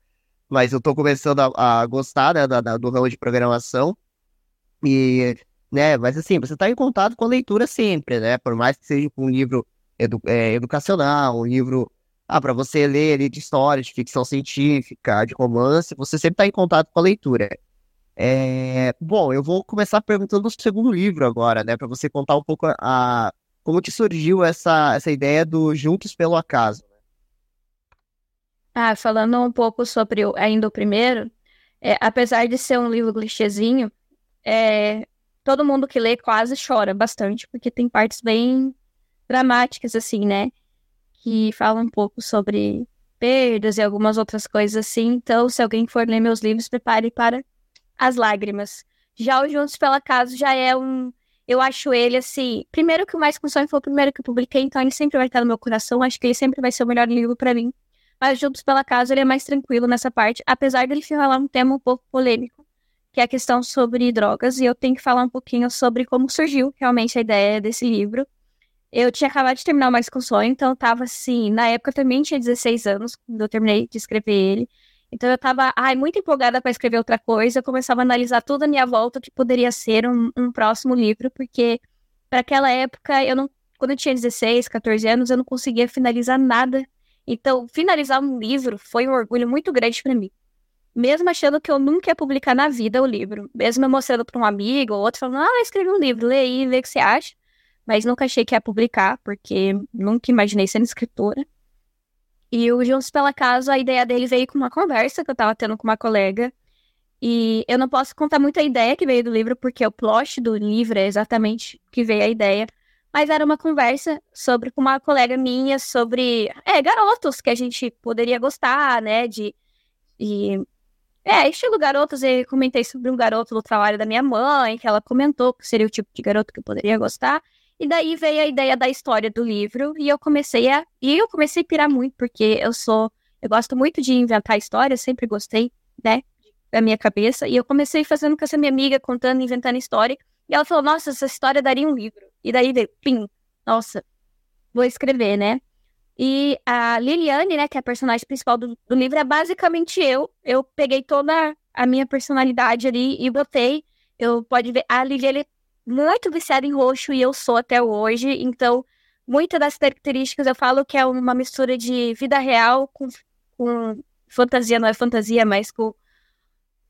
Mas eu tô começando a, a gostar, né, da, da, do ramo de programação. E, né, mas assim, você tá em contato com a leitura sempre, né, por mais que seja um livro edu é, educacional, um livro ah, para você ler ali de história, de ficção científica, de romance, você sempre está em contato com a leitura. É, bom, eu vou começar perguntando o segundo livro agora, né, para você contar um pouco a, como que surgiu essa, essa ideia do Juntos pelo Acaso. Ah, falando um pouco sobre o, ainda o primeiro, é, apesar de ser um livro clichêzinho, é, todo mundo que lê quase chora bastante, porque tem partes bem dramáticas, assim, né? Que falam um pouco sobre perdas e algumas outras coisas assim. Então, se alguém for ler meus livros, prepare para as lágrimas. Já o Juntos pela Casa já é um. Eu acho ele assim. Primeiro que o Mais Consome foi o primeiro que eu publiquei, então ele sempre vai estar no meu coração. Acho que ele sempre vai ser o melhor livro para mim. Mas Juntos pela Casa ele é mais tranquilo nessa parte, apesar dele falar um tema um pouco polêmico, que é a questão sobre drogas. E eu tenho que falar um pouquinho sobre como surgiu realmente a ideia desse livro. Eu tinha acabado de terminar o Mais Com Sonho, então eu tava assim, na época eu também tinha 16 anos, quando eu terminei de escrever ele. Então eu tava, ai, muito empolgada para escrever outra coisa, eu começava a analisar tudo à minha volta que poderia ser um, um próximo livro, porque para aquela época eu não, quando eu tinha 16, 14 anos, eu não conseguia finalizar nada. Então, finalizar um livro foi um orgulho muito grande para mim. Mesmo achando que eu nunca ia publicar na vida o livro, mesmo eu mostrando para um amigo ou outro, falando, ah, escrevi um livro, lê aí, vê o que você acha. Mas nunca achei que ia publicar, porque nunca imaginei sendo escritora. E o Juntos pela Casa, a ideia dele veio com uma conversa que eu tava tendo com uma colega. E eu não posso contar muito a ideia que veio do livro, porque o plot do livro é exatamente que veio a ideia. Mas era uma conversa sobre com uma colega minha sobre é, garotos que a gente poderia gostar, né? De, de é, estilo garotos. Eu comentei sobre um garoto do trabalho da minha mãe, que ela comentou que seria o tipo de garoto que eu poderia gostar. E daí veio a ideia da história do livro e eu comecei a e eu comecei a pirar muito porque eu sou eu gosto muito de inventar histórias, sempre gostei, né, da minha cabeça. E eu comecei fazendo com essa minha amiga contando, inventando história. E ela falou: "Nossa, essa história daria um livro". E daí veio, pim, nossa, vou escrever, né? E a Liliane, né, que é a personagem principal do, do livro, é basicamente eu. Eu peguei toda a minha personalidade ali e botei. Eu pode ver, a Liliane muito viciada em roxo e eu sou até hoje. Então, muitas das características eu falo que é uma mistura de vida real com, com fantasia, não é fantasia, mas com,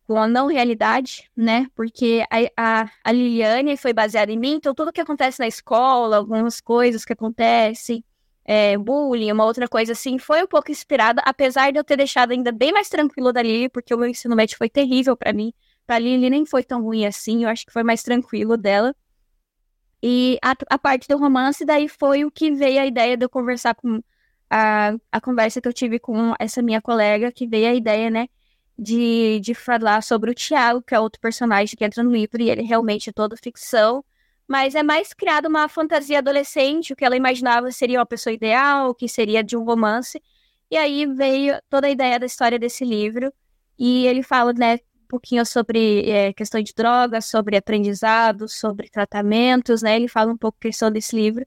com a não realidade, né? Porque a, a, a Liliane foi baseada em mim, então tudo que acontece na escola, algumas coisas que acontecem, é, bullying, uma outra coisa assim, foi um pouco inspirada, apesar de eu ter deixado ainda bem mais tranquilo dali, porque o meu ensino médio foi terrível para mim. Pra Lily nem foi tão ruim assim, eu acho que foi mais tranquilo dela. E a, a parte do romance, daí foi o que veio a ideia de eu conversar com a, a conversa que eu tive com essa minha colega, que veio a ideia, né, de, de falar sobre o Tiago, que é outro personagem que entra no livro, e ele realmente é todo ficção, mas é mais criado uma fantasia adolescente, o que ela imaginava seria uma pessoa ideal, que seria de um romance, e aí veio toda a ideia da história desse livro, e ele fala, né, pouquinho sobre é, questão de drogas, sobre aprendizado, sobre tratamentos, né? Ele fala um pouco questão desse livro,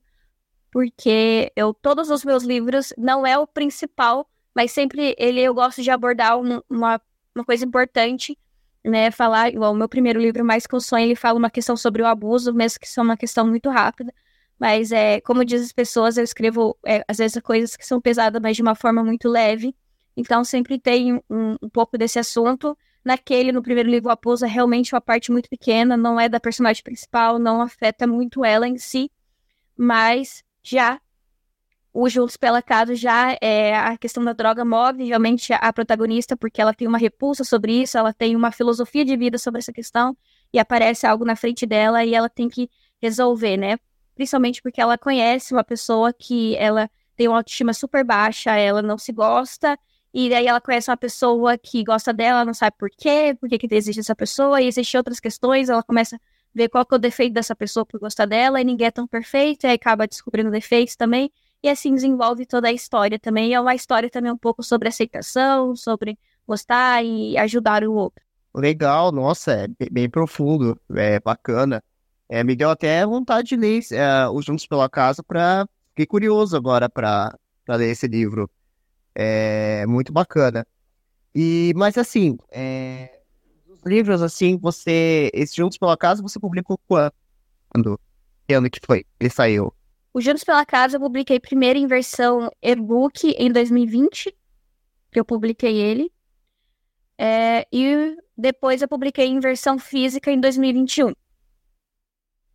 porque eu todos os meus livros não é o principal, mas sempre ele eu gosto de abordar um, uma, uma coisa importante, né? Falar, igual o meu primeiro livro, Mais que o Sonho, ele fala uma questão sobre o abuso, mesmo que seja uma questão muito rápida. Mas é, como dizem as pessoas, eu escrevo é, às vezes coisas que são pesadas, mas de uma forma muito leve. Então sempre tem um, um pouco desse assunto Naquele, no primeiro livro, a Pousa é realmente uma parte muito pequena, não é da personagem principal, não afeta muito ela em si, mas já o Juntos pela Casa já é a questão da droga move realmente a protagonista, porque ela tem uma repulsa sobre isso, ela tem uma filosofia de vida sobre essa questão, e aparece algo na frente dela e ela tem que resolver, né? Principalmente porque ela conhece uma pessoa que ela tem uma autoestima super baixa, ela não se gosta, e daí ela conhece uma pessoa que gosta dela, não sabe por quê, por que, que existe essa pessoa, e existem outras questões, ela começa a ver qual que é o defeito dessa pessoa por gostar dela, e ninguém é tão perfeito, e aí acaba descobrindo defeitos também, e assim desenvolve toda a história também. E é uma história também um pouco sobre aceitação, sobre gostar e ajudar o outro. Legal, nossa, é bem profundo, é bacana. É, me deu até vontade de ler é, os Juntos pela Casa para fiquei curioso agora para ler esse livro. É muito bacana. E, mas assim, é, os livros, assim, você. Esses Juntos pela Casa, você publicou quando? Que ano que foi? Ele saiu? O Juntos pela Casa eu publiquei primeiro em versão e-book em 2020, que eu publiquei ele. É, e depois eu publiquei em versão física em 2021.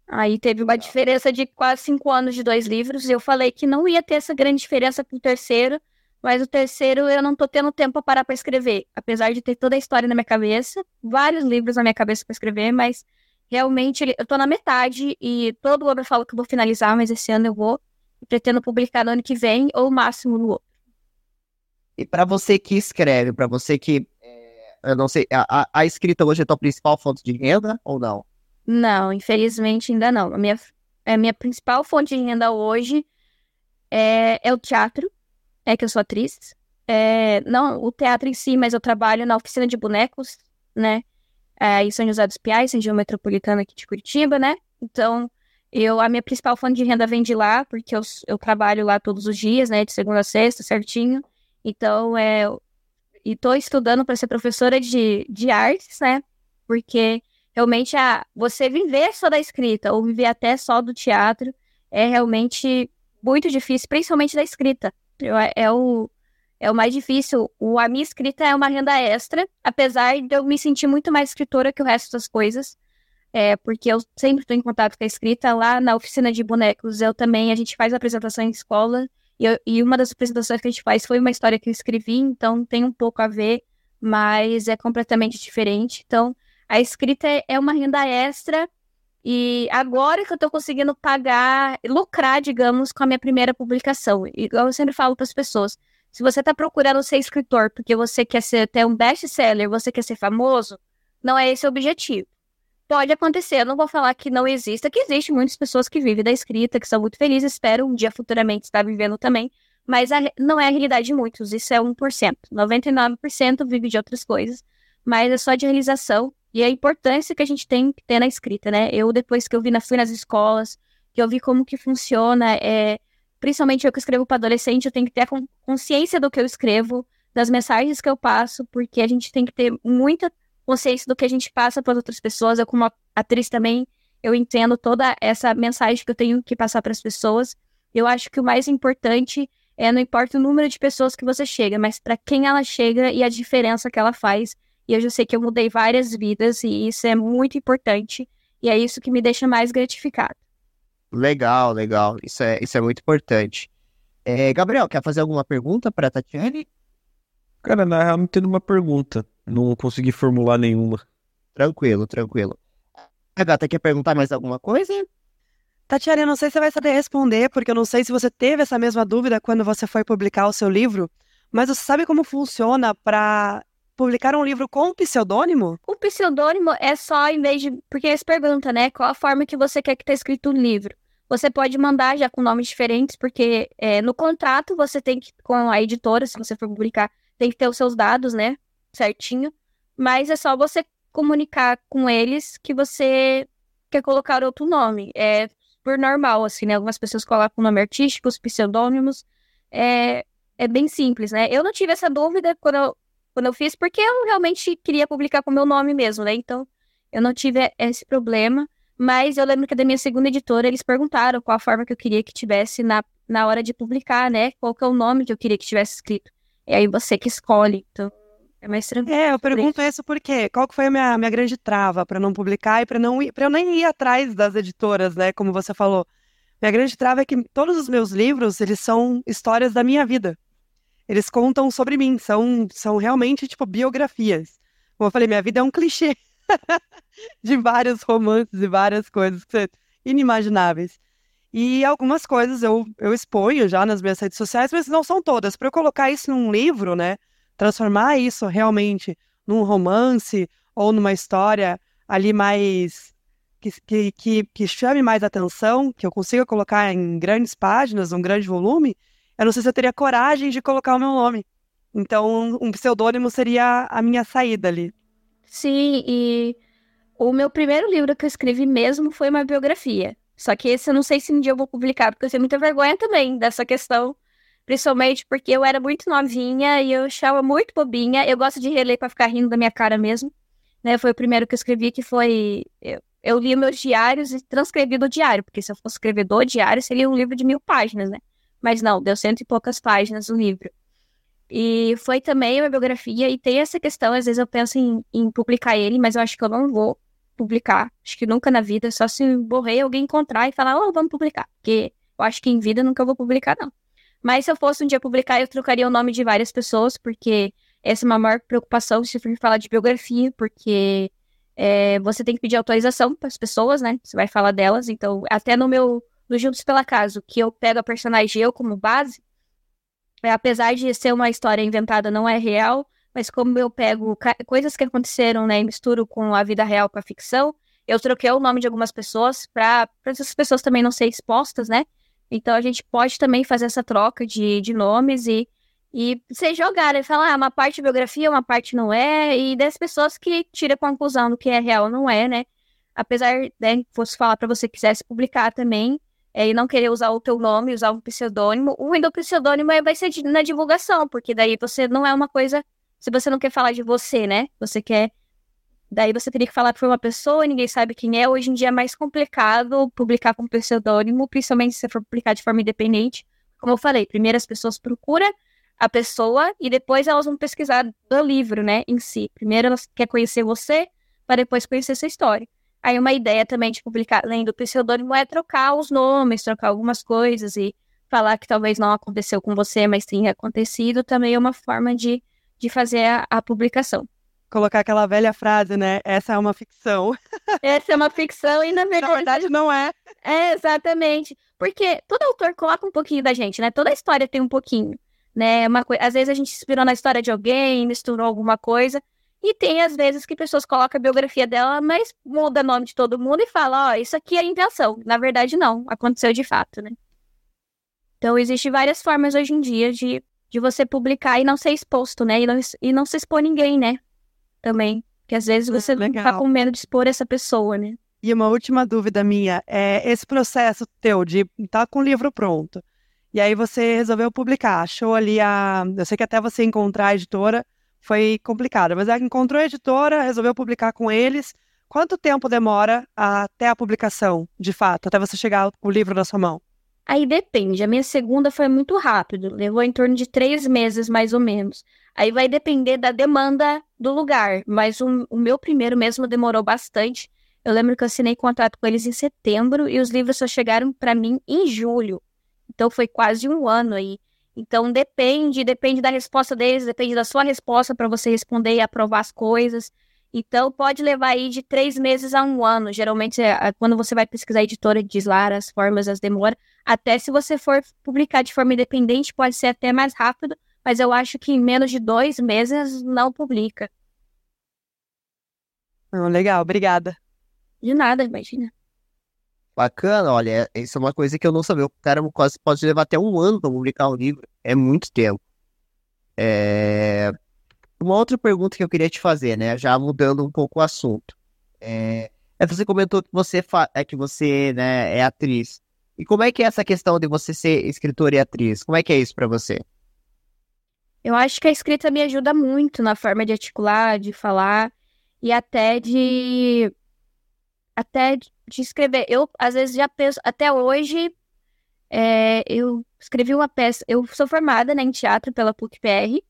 Aí teve uma diferença de quase cinco anos de dois livros. E eu falei que não ia ter essa grande diferença pro terceiro, mas o terceiro eu não tô tendo tempo para parar para escrever. Apesar de ter toda a história na minha cabeça, vários livros na minha cabeça para escrever, mas realmente eu tô na metade e todo ano eu falo que eu vou finalizar, mas esse ano eu vou. pretendo publicar no ano que vem ou máximo no outro. E para você que escreve, para você que. É, eu não sei, a, a, escrita hoje é a tua principal fonte de renda ou não? Não, infelizmente ainda não. A minha, a minha principal fonte de renda hoje é, é o teatro, é que eu sou atriz. É, não o teatro em si, mas eu trabalho na oficina de bonecos, né? É, em São José dos Piais, região metropolitana aqui de Curitiba, né? Então, eu, a minha principal fonte de renda vem de lá, porque eu, eu trabalho lá todos os dias, né? De segunda a sexta, certinho. Então, é, e tô estudando para ser professora de, de artes, né? Porque realmente a, você viver só da escrita ou viver até só do teatro é realmente muito difícil, principalmente da escrita. Eu, é, o, é o mais difícil. O, a minha escrita é uma renda extra, apesar de eu me sentir muito mais escritora que o resto das coisas. É, porque eu sempre estou em contato com a escrita. Lá na oficina de bonecos, eu também, a gente faz apresentação em escola. E, eu, e uma das apresentações que a gente faz foi uma história que eu escrevi, então tem um pouco a ver, mas é completamente diferente. Então, a escrita é, é uma renda extra. E agora que eu estou conseguindo pagar, lucrar, digamos, com a minha primeira publicação. Igual eu sempre falo para as pessoas, se você está procurando ser escritor porque você quer ser ter um best-seller, você quer ser famoso, não é esse o objetivo. Pode acontecer, eu não vou falar que não exista, que existe muitas pessoas que vivem da escrita, que são muito felizes, espero um dia futuramente estar vivendo também, mas a, não é a realidade de muitos, isso é 1%. 99% vive de outras coisas, mas é só de realização e a importância que a gente tem que ter na escrita, né? Eu, depois que eu vi, fui nas escolas, que eu vi como que funciona, é, principalmente eu que escrevo para adolescente, eu tenho que ter a consciência do que eu escrevo, das mensagens que eu passo, porque a gente tem que ter muita consciência do que a gente passa para outras pessoas. Eu, como atriz também, eu entendo toda essa mensagem que eu tenho que passar para as pessoas. Eu acho que o mais importante é não importa o número de pessoas que você chega, mas para quem ela chega e a diferença que ela faz. E eu já sei que eu mudei várias vidas e isso é muito importante. E é isso que me deixa mais gratificado. Legal, legal. Isso é, isso é muito importante. É, Gabriel, quer fazer alguma pergunta para a Tatiane? Cara, na real, não tenho uma pergunta. Não consegui formular nenhuma. Tranquilo, tranquilo. A gata quer perguntar mais alguma coisa? Tatiane, eu não sei se você vai saber responder, porque eu não sei se você teve essa mesma dúvida quando você foi publicar o seu livro, mas você sabe como funciona para publicar um livro com pseudônimo? O pseudônimo é só em vez de. Porque eles perguntam, né? Qual a forma que você quer que tenha escrito o livro. Você pode mandar já com nomes diferentes, porque é, no contrato você tem que, com a editora, se você for publicar, tem que ter os seus dados, né? Certinho. Mas é só você comunicar com eles que você quer colocar outro nome. É por normal, assim, né? Algumas pessoas colocam nome artístico, os pseudônimos. É, é bem simples, né? Eu não tive essa dúvida quando eu quando eu fiz, porque eu realmente queria publicar com o meu nome mesmo, né? Então, eu não tive esse problema. Mas eu lembro que da minha segunda editora, eles perguntaram qual a forma que eu queria que tivesse na, na hora de publicar, né? Qual que é o nome que eu queria que tivesse escrito. E aí você que escolhe. Então, é mais tranquilo. É, eu pergunto isso porque qual que foi a minha, minha grande trava para não publicar e para não para eu nem ir atrás das editoras, né? Como você falou. Minha grande trava é que todos os meus livros, eles são histórias da minha vida eles contam sobre mim, são, são realmente, tipo, biografias. Como eu falei, minha vida é um clichê de vários romances e várias coisas inimagináveis. E algumas coisas eu, eu exponho já nas minhas redes sociais, mas não são todas. Para eu colocar isso num livro, né? Transformar isso realmente num romance ou numa história ali mais. Que, que, que, que chame mais atenção, que eu consiga colocar em grandes páginas, um grande volume, eu não sei se eu teria coragem de colocar o meu nome. Então, um pseudônimo seria a minha saída ali. Sim, e o meu primeiro livro que eu escrevi mesmo foi uma biografia. Só que esse eu não sei se um dia eu vou publicar, porque eu tenho muita vergonha também dessa questão. Principalmente porque eu era muito novinha e eu achava muito bobinha. Eu gosto de reler para ficar rindo da minha cara mesmo. Né? Foi o primeiro que eu escrevi, que foi. Eu, eu li meus diários e transcrevi do diário, porque se eu fosse escrever do diário, seria um livro de mil páginas, né? Mas não, deu cento e poucas páginas o livro. E foi também uma biografia, e tem essa questão, às vezes eu penso em, em publicar ele, mas eu acho que eu não vou publicar. Acho que nunca na vida, só se morrer alguém encontrar e falar, oh, vamos publicar. Porque eu acho que em vida nunca vou publicar, não. Mas se eu fosse um dia publicar, eu trocaria o nome de várias pessoas, porque essa é uma maior preocupação se for falar de biografia, porque é, você tem que pedir autorização para as pessoas, né? Você vai falar delas. Então, até no meu no Juntos pela Casa, que eu pego a personagem eu como base, é, apesar de ser uma história inventada, não é real, mas como eu pego coisas que aconteceram, né, e misturo com a vida real com a ficção, eu troquei o nome de algumas pessoas para essas pessoas também não serem expostas, né? Então a gente pode também fazer essa troca de, de nomes e, e você jogar, e falar, ah, uma parte biografia, uma parte não é, e das pessoas que tiram a conclusão do que é real ou não é, né? Apesar, né, fosse falar para você quisesse publicar também, é, e não querer usar o teu nome, usar um pseudônimo, o ruim pseudônimo é, vai ser na divulgação, porque daí você não é uma coisa se você não quer falar de você, né? Você quer. Daí você teria que falar foi uma pessoa, ninguém sabe quem é. Hoje em dia é mais complicado publicar com pseudônimo, principalmente se for publicar de forma independente. Como eu falei, primeiro as pessoas procuram a pessoa e depois elas vão pesquisar do livro, né, em si. Primeiro elas querem conhecer você, para depois conhecer sua história. Aí uma ideia também de publicar além do pseudônimo é trocar os nomes, trocar algumas coisas e falar que talvez não aconteceu com você, mas tenha acontecido, também é uma forma de de fazer a, a publicação. Colocar aquela velha frase, né? Essa é uma ficção. Essa é uma ficção e na verdade. Na verdade, não é. É, exatamente. Porque todo autor coloca um pouquinho da gente, né? Toda história tem um pouquinho. Né? Uma co... Às vezes a gente se inspirou na história de alguém, misturou alguma coisa. E tem às vezes que pessoas colocam a biografia dela, mas muda o nome de todo mundo e fala, ó, oh, isso aqui é invenção. Na verdade, não. Aconteceu de fato, né? Então, existem várias formas hoje em dia de de você publicar e não ser exposto, né? E não, e não se expor ninguém, né? Também. Que às vezes você Legal. tá com medo de expor essa pessoa, né? E uma última dúvida minha é esse processo teu de estar tá com o livro pronto. E aí você resolveu publicar, achou ali a. Eu sei que até você encontrar a editora foi complicado, mas aí encontrou a editora, resolveu publicar com eles. Quanto tempo demora até a publicação, de fato, até você chegar o livro na sua mão? Aí depende. A minha segunda foi muito rápido, levou em torno de três meses mais ou menos. Aí vai depender da demanda do lugar, mas o, o meu primeiro mesmo demorou bastante. Eu lembro que eu assinei contrato com eles em setembro e os livros só chegaram para mim em julho. Então foi quase um ano aí. Então depende, depende da resposta deles, depende da sua resposta para você responder e aprovar as coisas. Então, pode levar aí de três meses a um ano. Geralmente, é, quando você vai pesquisar a editora, diz lá as formas, as demoras. Até se você for publicar de forma independente, pode ser até mais rápido, mas eu acho que em menos de dois meses não publica. legal, obrigada. De nada, imagina. Bacana, olha, isso é uma coisa que eu não sabia. O cara quase pode levar até um ano para publicar um livro. É muito tempo. É... Uma outra pergunta que eu queria te fazer, né? Já mudando um pouco o assunto. É, é você comentou que você é que você, né, é atriz. E como é que é essa questão de você ser escritora e atriz? Como é que é isso para você? Eu acho que a escrita me ajuda muito na forma de articular, de falar e até de até de escrever. Eu às vezes já penso até hoje é, eu escrevi uma peça. Eu sou formada né, em teatro pela PUC PR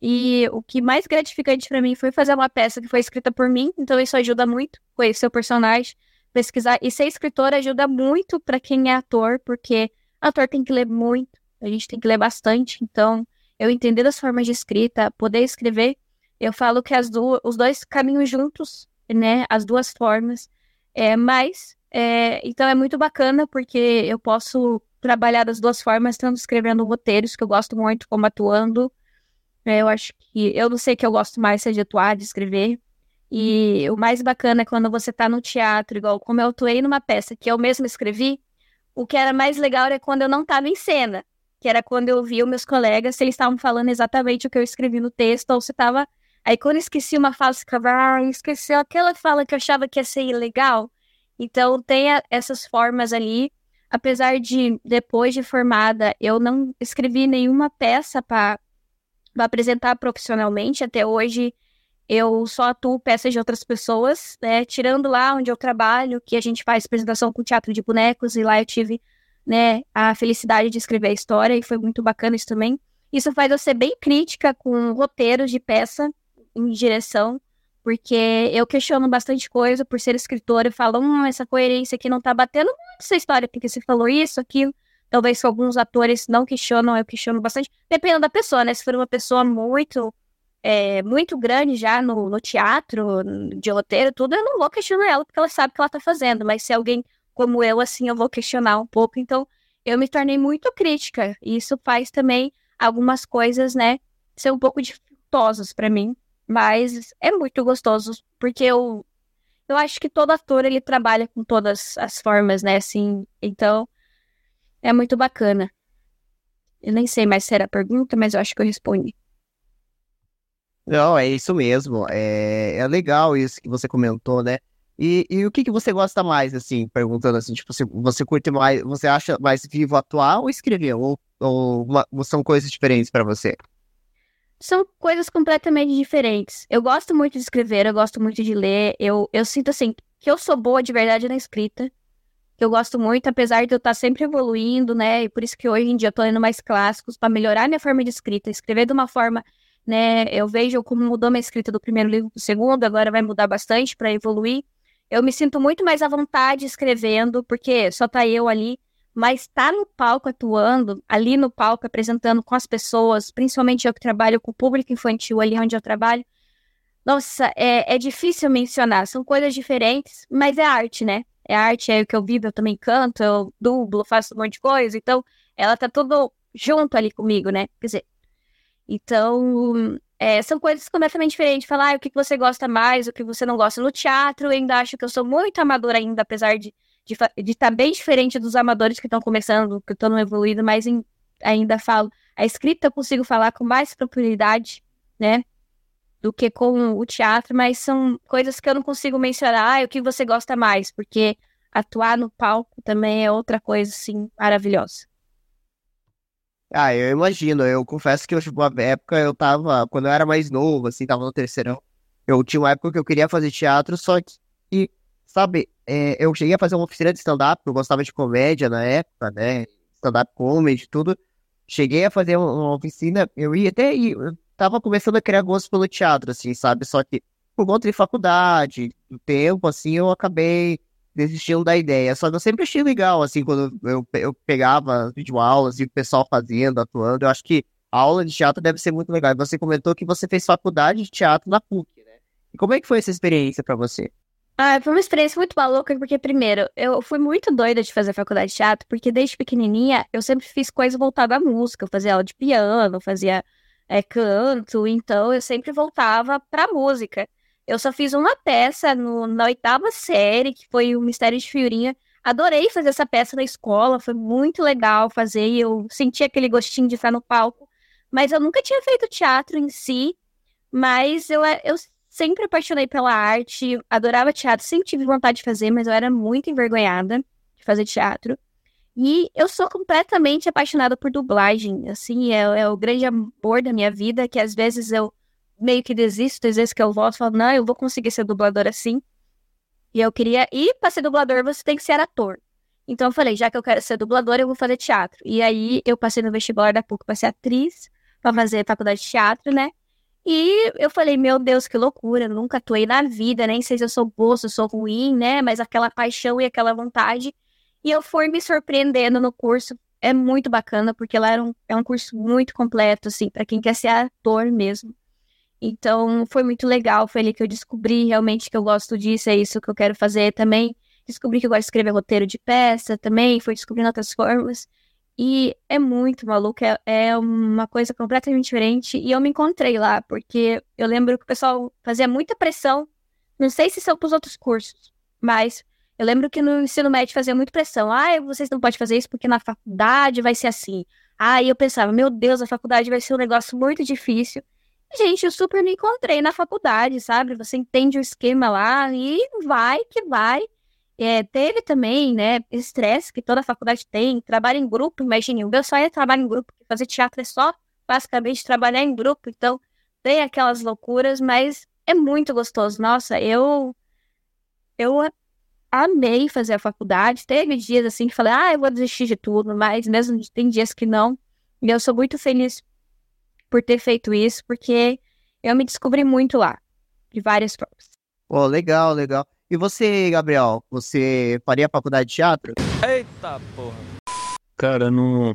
e o que mais gratificante para mim foi fazer uma peça que foi escrita por mim, então isso ajuda muito, conhecer o personagem, pesquisar. E ser escritor ajuda muito para quem é ator, porque ator tem que ler muito, a gente tem que ler bastante. Então, eu entender das formas de escrita, poder escrever, eu falo que as duas, os dois caminham juntos, né? As duas formas. É, mas, é, então é muito bacana, porque eu posso trabalhar das duas formas, tanto escrevendo roteiros, que eu gosto muito, como atuando. É, eu acho que. Eu não sei que eu gosto mais de atuar, de escrever. E o mais bacana é quando você tá no teatro, igual como eu atuei numa peça que eu mesma escrevi, o que era mais legal era quando eu não estava em cena, que era quando eu via os meus colegas, se eles estavam falando exatamente o que eu escrevi no texto, ou se estava. Aí quando esqueci uma fala, ficava, ah, esqueci aquela fala que eu achava que ia ser legal. Então tem a, essas formas ali. Apesar de, depois de formada, eu não escrevi nenhuma peça para apresentar profissionalmente. Até hoje, eu só atuo peças de outras pessoas, né? Tirando lá onde eu trabalho, que a gente faz apresentação com teatro de bonecos, e lá eu tive, né, a felicidade de escrever a história, e foi muito bacana isso também. Isso faz eu ser bem crítica com roteiros de peça em direção, porque eu questiono bastante coisa por ser escritora e falo, hum, essa coerência aqui não tá batendo muito essa história, porque você falou isso, aquilo. Talvez alguns atores não questionam, eu questiono bastante. Dependendo da pessoa, né? Se for uma pessoa muito é, muito grande já no, no, teatro, de roteiro, tudo, eu não vou questionar ela, porque ela sabe o que ela tá fazendo. Mas se alguém como eu, assim, eu vou questionar um pouco. Então, eu me tornei muito crítica. E isso faz também algumas coisas, né, são um pouco dificultosas para mim, mas é muito gostoso, porque eu, eu acho que todo ator, ele trabalha com todas as formas, né, assim, então é muito bacana. Eu nem sei mais se era a pergunta, mas eu acho que eu respondi. Não, é isso mesmo. É, é legal isso que você comentou, né? E, e o que, que você gosta mais, assim, perguntando assim, tipo, você, você curte mais, você acha mais vivo atuar ou escrever? Ou, ou uma, são coisas diferentes para você? São coisas completamente diferentes. Eu gosto muito de escrever, eu gosto muito de ler. Eu, eu sinto, assim, que eu sou boa de verdade na escrita. Que eu gosto muito, apesar de eu estar sempre evoluindo, né? E por isso que hoje em dia eu tô lendo mais clássicos para melhorar minha forma de escrita, escrever de uma forma né? Eu vejo como mudou minha escrita do primeiro livro para o segundo, agora vai mudar bastante para evoluir. Eu me sinto muito mais à vontade escrevendo, porque só tá eu ali, mas tá no palco atuando, ali no palco apresentando com as pessoas, principalmente eu que trabalho com o público infantil ali onde eu trabalho. Nossa, é, é difícil mencionar, são coisas diferentes, mas é arte, né? É arte, é o que eu vivo, eu também canto, eu dublo, faço um monte de coisa, então ela tá tudo junto ali comigo, né? Quer dizer, então, é, são coisas completamente diferentes. Falar ah, o que você gosta mais, o que você não gosta. No teatro, eu ainda acho que eu sou muito amadora ainda, apesar de estar de, de tá bem diferente dos amadores que estão começando, que estão evoluindo, mas em, ainda falo. A escrita eu consigo falar com mais tranquilidade, né? Do que com o teatro, mas são coisas que eu não consigo mencionar. Ah, o que você gosta mais, porque atuar no palco também é outra coisa, assim, maravilhosa. Ah, eu imagino. Eu confesso que tipo, uma época eu tava, quando eu era mais novo, assim, tava no terceirão, eu tinha uma época que eu queria fazer teatro, só que, sabe, é, eu cheguei a fazer uma oficina de stand-up, eu gostava de comédia na época, né, stand-up comedy, tudo. Cheguei a fazer uma oficina, eu ia até ir, eu tava começando a criar gosto pelo teatro, assim, sabe, só que por conta de faculdade, do tempo, assim, eu acabei desistindo da ideia. Só que eu sempre achei legal, assim, quando eu, eu pegava videoaulas e o pessoal fazendo, atuando. Eu acho que a aula de teatro deve ser muito legal. Você comentou que você fez faculdade de teatro na PUC, né? E como é que foi essa experiência para você? Ah, foi uma experiência muito maluca, porque, primeiro, eu fui muito doida de fazer faculdade de teatro, porque desde pequenininha eu sempre fiz coisa voltada à música. Eu fazia aula de piano, fazia é, canto, então eu sempre voltava pra música. Eu só fiz uma peça no, na oitava série, que foi o Mistério de Fiorinha. Adorei fazer essa peça na escola, foi muito legal fazer, eu senti aquele gostinho de estar no palco. Mas eu nunca tinha feito teatro em si, mas eu, eu sempre apaixonei pela arte, adorava teatro, sempre tive vontade de fazer, mas eu era muito envergonhada de fazer teatro. E eu sou completamente apaixonada por dublagem, assim, é, é o grande amor da minha vida, que às vezes eu meio que desisto, às vezes que eu volto, falo, não, eu vou conseguir ser dublador assim. E eu queria, e para ser dublador você tem que ser ator. Então eu falei, já que eu quero ser dublador, eu vou fazer teatro. E aí eu passei no vestibular da PUC para ser atriz, para fazer faculdade de teatro, né? E eu falei, meu Deus, que loucura, nunca atuei na vida, nem sei se eu sou boa, se eu sou ruim, né? Mas aquela paixão e aquela vontade. E eu fui me surpreendendo no curso. É muito bacana, porque lá é um, é um curso muito completo, assim, para quem quer ser ator mesmo. Então, foi muito legal. Foi ali que eu descobri realmente que eu gosto disso, é isso que eu quero fazer também. Descobri que eu gosto de escrever roteiro de peça também, foi descobrindo outras formas. E é muito maluco, é, é uma coisa completamente diferente. E eu me encontrei lá, porque eu lembro que o pessoal fazia muita pressão. Não sei se são para os outros cursos, mas eu lembro que no ensino médio fazia muita pressão. Ah, vocês não podem fazer isso porque na faculdade vai ser assim. Ah, e eu pensava, meu Deus, a faculdade vai ser um negócio muito difícil. Gente, eu super me encontrei na faculdade, sabe? Você entende o esquema lá e vai que vai. É, teve também, né, estresse que toda faculdade tem, trabalho em grupo, imagine, o meu só é trabalho em grupo, fazer teatro é só basicamente trabalhar em grupo, então tem aquelas loucuras, mas é muito gostoso. Nossa, eu eu amei fazer a faculdade. Teve dias assim que falei, ah, eu vou desistir de tudo, mas mesmo tem dias que não. E eu sou muito feliz por ter feito isso, porque eu me descobri muito lá, de várias formas. Pô, legal, legal. E você, Gabriel, você faria faculdade de teatro? Eita porra. Cara, não.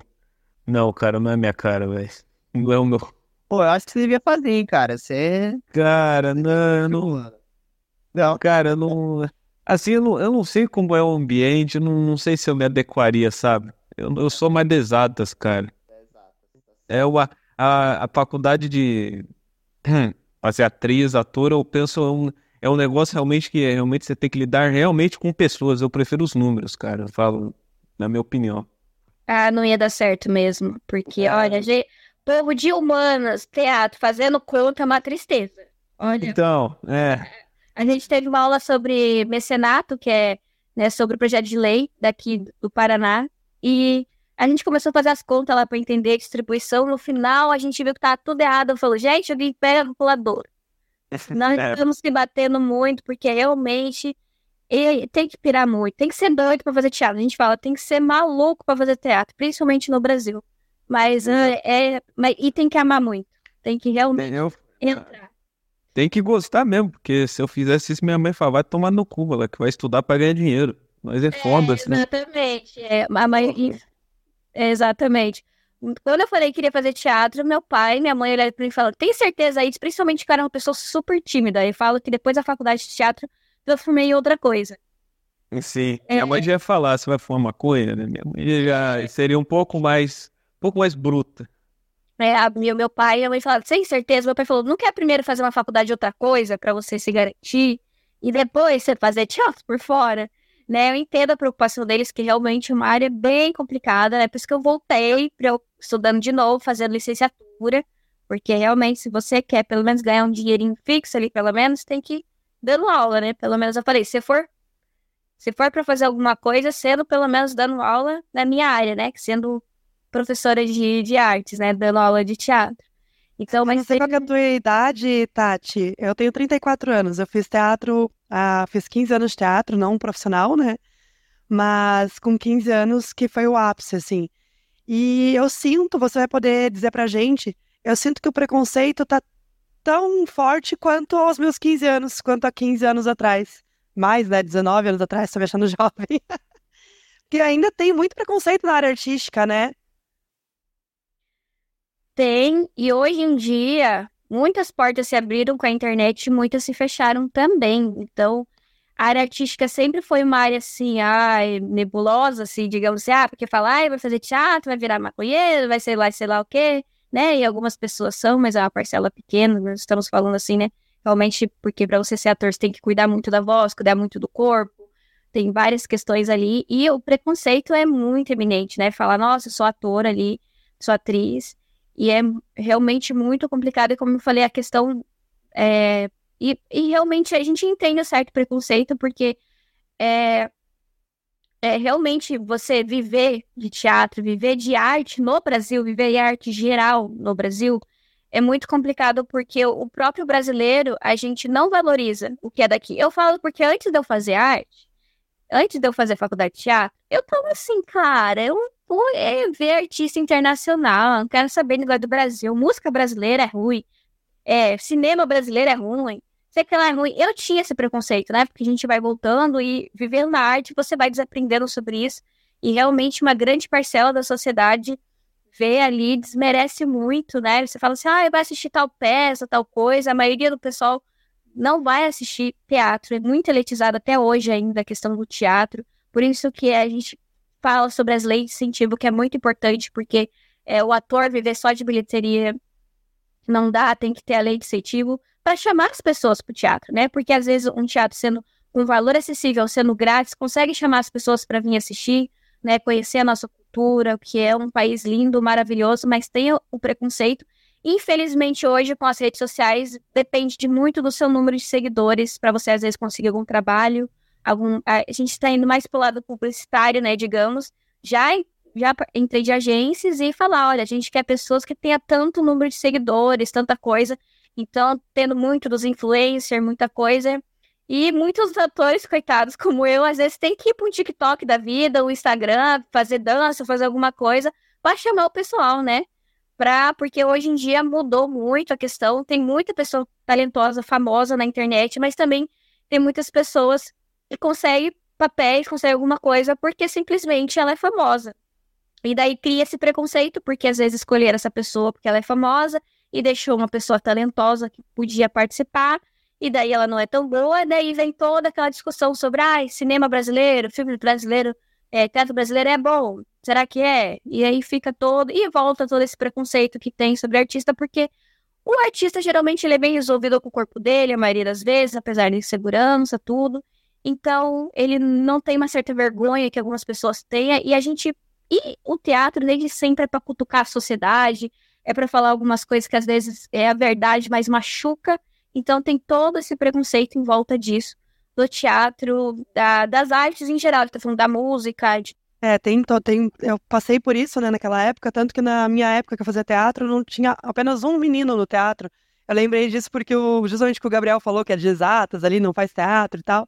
Não, cara, não é minha cara, velho. Não é o meu. Pô, eu acho que você devia fazer, hein, cara. Você. Cara, não, não. Não, cara, não. Assim, eu não, eu não sei como é o ambiente, não, não sei se eu me adequaria, sabe? Eu, eu sou mais de exatas, cara. é uma, a, a faculdade de fazer atriz, ator, eu penso é um, é um negócio realmente que é, realmente você tem que lidar realmente com pessoas. Eu prefiro os números, cara. Eu falo, na minha opinião. Ah, não ia dar certo mesmo. Porque, é. olha, gente, povo de humanas, teatro, fazendo conta é uma tristeza. Olha. Então, é. A gente teve uma aula sobre mecenato, que é né, sobre o projeto de lei daqui do Paraná. E a gente começou a fazer as contas lá para entender a distribuição. No final, a gente viu que tava tudo errado. Eu falei, gente, alguém pega a calculadora. Nós é. estamos se batendo muito, porque realmente tem que pirar muito. Tem que ser doido para fazer teatro. A gente fala, tem que ser maluco para fazer teatro, principalmente no Brasil. Mas é, é, mas, e tem que amar muito. Tem que realmente eu... entrar. Tem que gostar mesmo, porque se eu fizesse isso, minha mãe fala, vai tomar no cu, ela que vai estudar para ganhar dinheiro. Mas é, é foda, assim. Exatamente. É, a mãe, exatamente. Quando eu falei que queria fazer teatro, meu pai e minha mãe olharam pra mim e falaram, tem certeza isso? Principalmente que eu era uma pessoa super tímida. E falo que depois da faculdade de teatro, transformei em outra coisa. Sim. É, minha mãe já ia falar, você vai fumar maconha, né? Minha mãe já seria um pouco mais, um pouco mais bruta. É, a, meu, meu pai e minha mãe falaram, sem certeza. Meu pai falou, não quer primeiro fazer uma faculdade de outra coisa para você se garantir e depois você fazer teatro por fora? Né? Eu entendo a preocupação deles, que realmente é uma área bem complicada, né? por isso que eu voltei para eu estudando de novo, fazendo licenciatura, porque realmente, se você quer pelo menos ganhar um dinheirinho fixo ali, pelo menos, tem que ir dando aula, né? Pelo menos eu falei, se for se for para fazer alguma coisa, sendo pelo menos dando aula na minha área, né? Sendo professora de, de artes, né? Dando aula de teatro. Então, mas. Você é a tua idade, Tati? Eu tenho 34 anos. Eu fiz teatro, uh, fiz 15 anos de teatro, não profissional, né? Mas com 15 anos que foi o ápice, assim. E eu sinto, você vai poder dizer pra gente, eu sinto que o preconceito tá tão forte quanto aos meus 15 anos, quanto há 15 anos atrás. Mais, né? 19 anos atrás, tô me achando jovem. Porque ainda tem muito preconceito na área artística, né? Tem, e hoje em dia, muitas portas se abriram com a internet e muitas se fecharam também. Então, a área artística sempre foi uma área assim, ai, nebulosa, assim, digamos assim, ah, porque falar, ai, vai fazer teatro, vai virar maconheiro, vai sei lá, sei lá o quê, né? E algumas pessoas são, mas é uma parcela pequena, nós estamos falando assim, né? Realmente, porque para você ser ator, você tem que cuidar muito da voz, cuidar muito do corpo, tem várias questões ali, e o preconceito é muito eminente, né? Falar, nossa, eu sou ator ali, sou atriz, e é realmente muito complicado, e como eu falei, a questão. É, e, e realmente a gente entende o certo preconceito, porque é, é realmente você viver de teatro, viver de arte no Brasil, viver de arte geral no Brasil, é muito complicado porque o próprio brasileiro, a gente não valoriza o que é daqui. Eu falo porque antes de eu fazer arte, antes de eu fazer faculdade de teatro, eu tava assim, cara, eu é, ver artista internacional, não quero saber negócio do Brasil. Música brasileira é ruim, é, cinema brasileiro é ruim, sei que lá é ruim. Eu tinha esse preconceito, né? Porque a gente vai voltando e vivendo na arte, você vai desaprendendo sobre isso. E realmente uma grande parcela da sociedade vê ali, desmerece muito, né? Você fala assim, ah, vai assistir tal peça, tal coisa. A maioria do pessoal não vai assistir teatro, é muito elitizado até hoje ainda a questão do teatro. Por isso que a gente fala sobre as leis de incentivo, que é muito importante, porque é, o ator viver só de bilheteria não dá, tem que ter a lei de incentivo para chamar as pessoas para o teatro, né? Porque às vezes um teatro sendo um valor acessível, sendo grátis, consegue chamar as pessoas para vir assistir, né? Conhecer a nossa cultura, que é um país lindo, maravilhoso, mas tem o preconceito Infelizmente, hoje, com as redes sociais, depende de muito do seu número de seguidores para você, às vezes, conseguir algum trabalho. Algum, a gente está indo mais para o lado publicitário, né, digamos. Já, já entrei de agências e falar, olha, a gente quer pessoas que tenham tanto número de seguidores, tanta coisa. Então, tendo muito dos influencers, muita coisa. E muitos atores, coitados, como eu, às vezes tem que ir para um TikTok da vida, o Instagram, fazer dança, fazer alguma coisa, para chamar o pessoal, né? pra, porque hoje em dia mudou muito a questão. Tem muita pessoa talentosa, famosa na internet, mas também tem muitas pessoas que conseguem papéis, conseguem alguma coisa porque simplesmente ela é famosa. E daí cria esse preconceito, porque às vezes escolher essa pessoa porque ela é famosa e deixou uma pessoa talentosa que podia participar, e daí ela não é tão boa, daí vem toda aquela discussão sobre ah, cinema brasileiro, filme brasileiro é, teatro brasileiro é bom, será que é? E aí fica todo, e volta todo esse preconceito que tem sobre artista, porque o artista geralmente ele é bem resolvido com o corpo dele, a maioria das vezes, apesar de segurança, tudo. Então, ele não tem uma certa vergonha que algumas pessoas tenham, e a gente. E o teatro, desde sempre, é para cutucar a sociedade, é para falar algumas coisas que às vezes é a verdade, mas machuca. Então, tem todo esse preconceito em volta disso, do teatro, da, das artes em geral, tá falando da música, de é, tem, tem, eu passei por isso, né, naquela época, tanto que na minha época que eu fazia teatro, não tinha apenas um menino no teatro. Eu lembrei disso porque o, justamente que o Gabriel falou que é de exatas ali, não faz teatro e tal.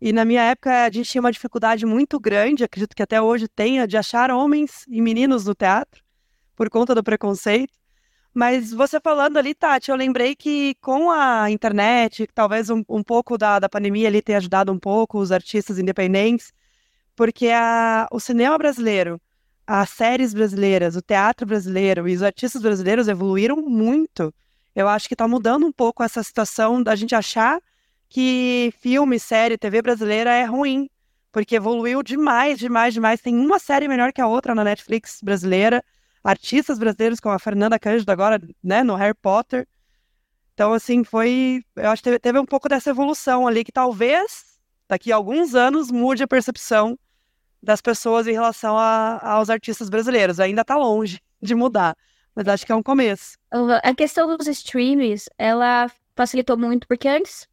E na minha época a gente tinha uma dificuldade muito grande, acredito que até hoje tenha, de achar homens e meninos no teatro, por conta do preconceito. Mas você falando ali, Tati, eu lembrei que com a internet, talvez um, um pouco da, da pandemia ali tenha ajudado um pouco os artistas independentes, porque a, o cinema brasileiro, as séries brasileiras, o teatro brasileiro e os artistas brasileiros evoluíram muito. Eu acho que está mudando um pouco essa situação da gente achar que filme, série, TV brasileira é ruim, porque evoluiu demais, demais, demais. Tem uma série melhor que a outra na Netflix brasileira, artistas brasileiros como a Fernanda Cândido agora, né, no Harry Potter. Então, assim, foi. Eu acho que teve, um pouco dessa evolução ali que talvez daqui a alguns anos mude a percepção das pessoas em relação a, aos artistas brasileiros. Ainda está longe de mudar, mas acho que é um começo. A questão dos streams, ela facilitou muito, porque antes,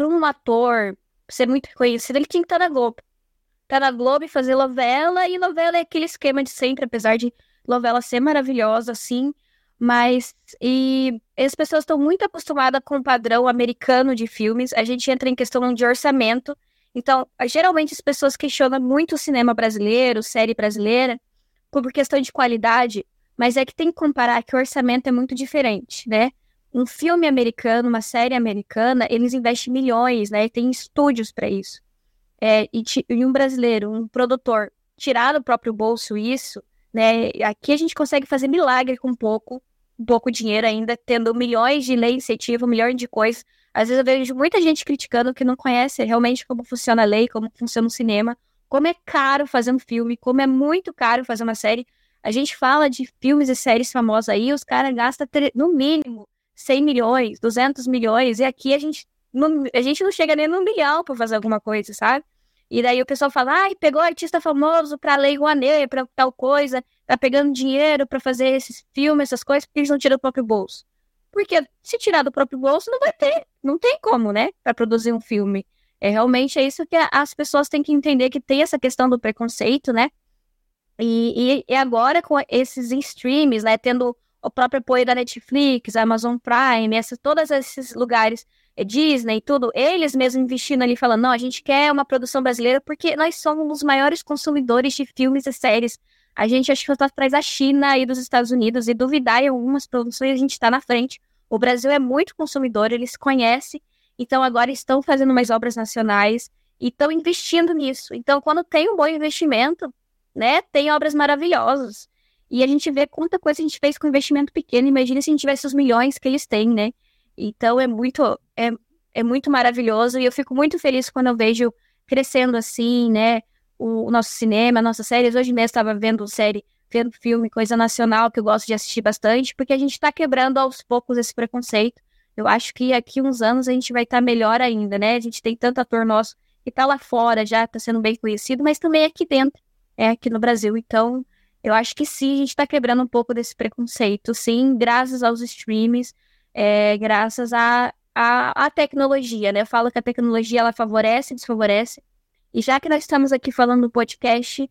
para um ator ser muito reconhecido, ele tinha que estar na Globo. Estar tá na Globo e fazer novela, e novela é aquele esquema de sempre, apesar de novela ser maravilhosa, assim, mas e as pessoas estão muito acostumadas com o padrão americano de filmes. A gente entra em questão de orçamento. Então, geralmente as pessoas questionam muito o cinema brasileiro, série brasileira, por questão de qualidade, mas é que tem que comparar que o orçamento é muito diferente, né? Um filme americano, uma série americana, eles investem milhões, né? Tem estúdios para isso. É, e, e, um brasileiro, um produtor, tirar do próprio bolso isso, né? Aqui a gente consegue fazer milagre com pouco, pouco dinheiro ainda, tendo milhões de lei incentivo, milhões de coisas. Às vezes eu vejo muita gente criticando que não conhece realmente como funciona a lei, como funciona o cinema, como é caro fazer um filme, como é muito caro fazer uma série. A gente fala de filmes e séries famosas aí, os caras gastam no mínimo 100 milhões, 200 milhões, e aqui a gente não, a gente não chega nem no milhão para fazer alguma coisa, sabe? E daí o pessoal fala, ai, pegou artista famoso pra Lei Rouanet, pra tal coisa, tá pegando dinheiro para fazer esses filmes, essas coisas, porque eles não tiram do próprio bolso. Porque se tirar do próprio bolso, não vai ter, não tem como, né, para produzir um filme. É realmente é isso que as pessoas têm que entender que tem essa questão do preconceito, né? E, e, e agora com esses streams, né, tendo o próprio apoio da Netflix, Amazon Prime, essa, todos esses lugares, é Disney e tudo, eles mesmos investindo ali, falando, não, a gente quer uma produção brasileira porque nós somos os maiores consumidores de filmes e séries a gente acho que está atrás da China e dos Estados Unidos e duvidar em algumas produções a gente está na frente. O Brasil é muito consumidor, eles conhecem, então agora estão fazendo mais obras nacionais e estão investindo nisso. Então, quando tem um bom investimento, né, tem obras maravilhosas. E a gente vê quanta coisa a gente fez com investimento pequeno. Imagina se a gente tivesse os milhões que eles têm, né? Então é muito, é, é muito maravilhoso e eu fico muito feliz quando eu vejo crescendo assim, né? o, nosso cinema, nossas séries. Hoje mesmo estava vendo série, vendo filme, coisa nacional que eu gosto de assistir bastante, porque a gente está quebrando aos poucos esse preconceito. Eu acho que aqui uns anos a gente vai estar tá melhor ainda, né? A gente tem tanto ator nosso que está lá fora, já está sendo bem conhecido, mas também aqui dentro, é aqui no Brasil. Então, eu acho que sim, a gente está quebrando um pouco desse preconceito, sim, graças aos streams, é, graças à a, a, a, tecnologia, né? Eu falo que a tecnologia ela favorece e desfavorece, e já que nós estamos aqui falando do podcast,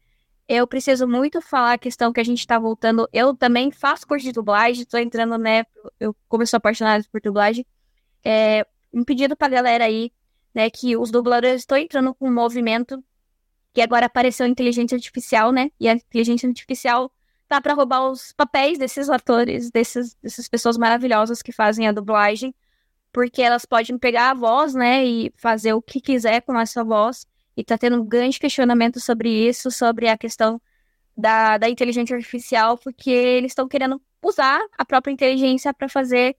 eu preciso muito falar a questão que a gente está voltando. Eu também faço curso de dublagem, estou entrando, né? Eu, sou apaixonada por dublagem, é um pedido para a galera aí, né? Que os dubladores estão entrando com um movimento que agora apareceu a inteligência artificial, né? E a inteligência artificial tá para roubar os papéis desses atores, desses, dessas pessoas maravilhosas que fazem a dublagem, porque elas podem pegar a voz, né? E fazer o que quiser com essa voz e está tendo um grande questionamento sobre isso, sobre a questão da, da inteligência artificial, porque eles estão querendo usar a própria inteligência para fazer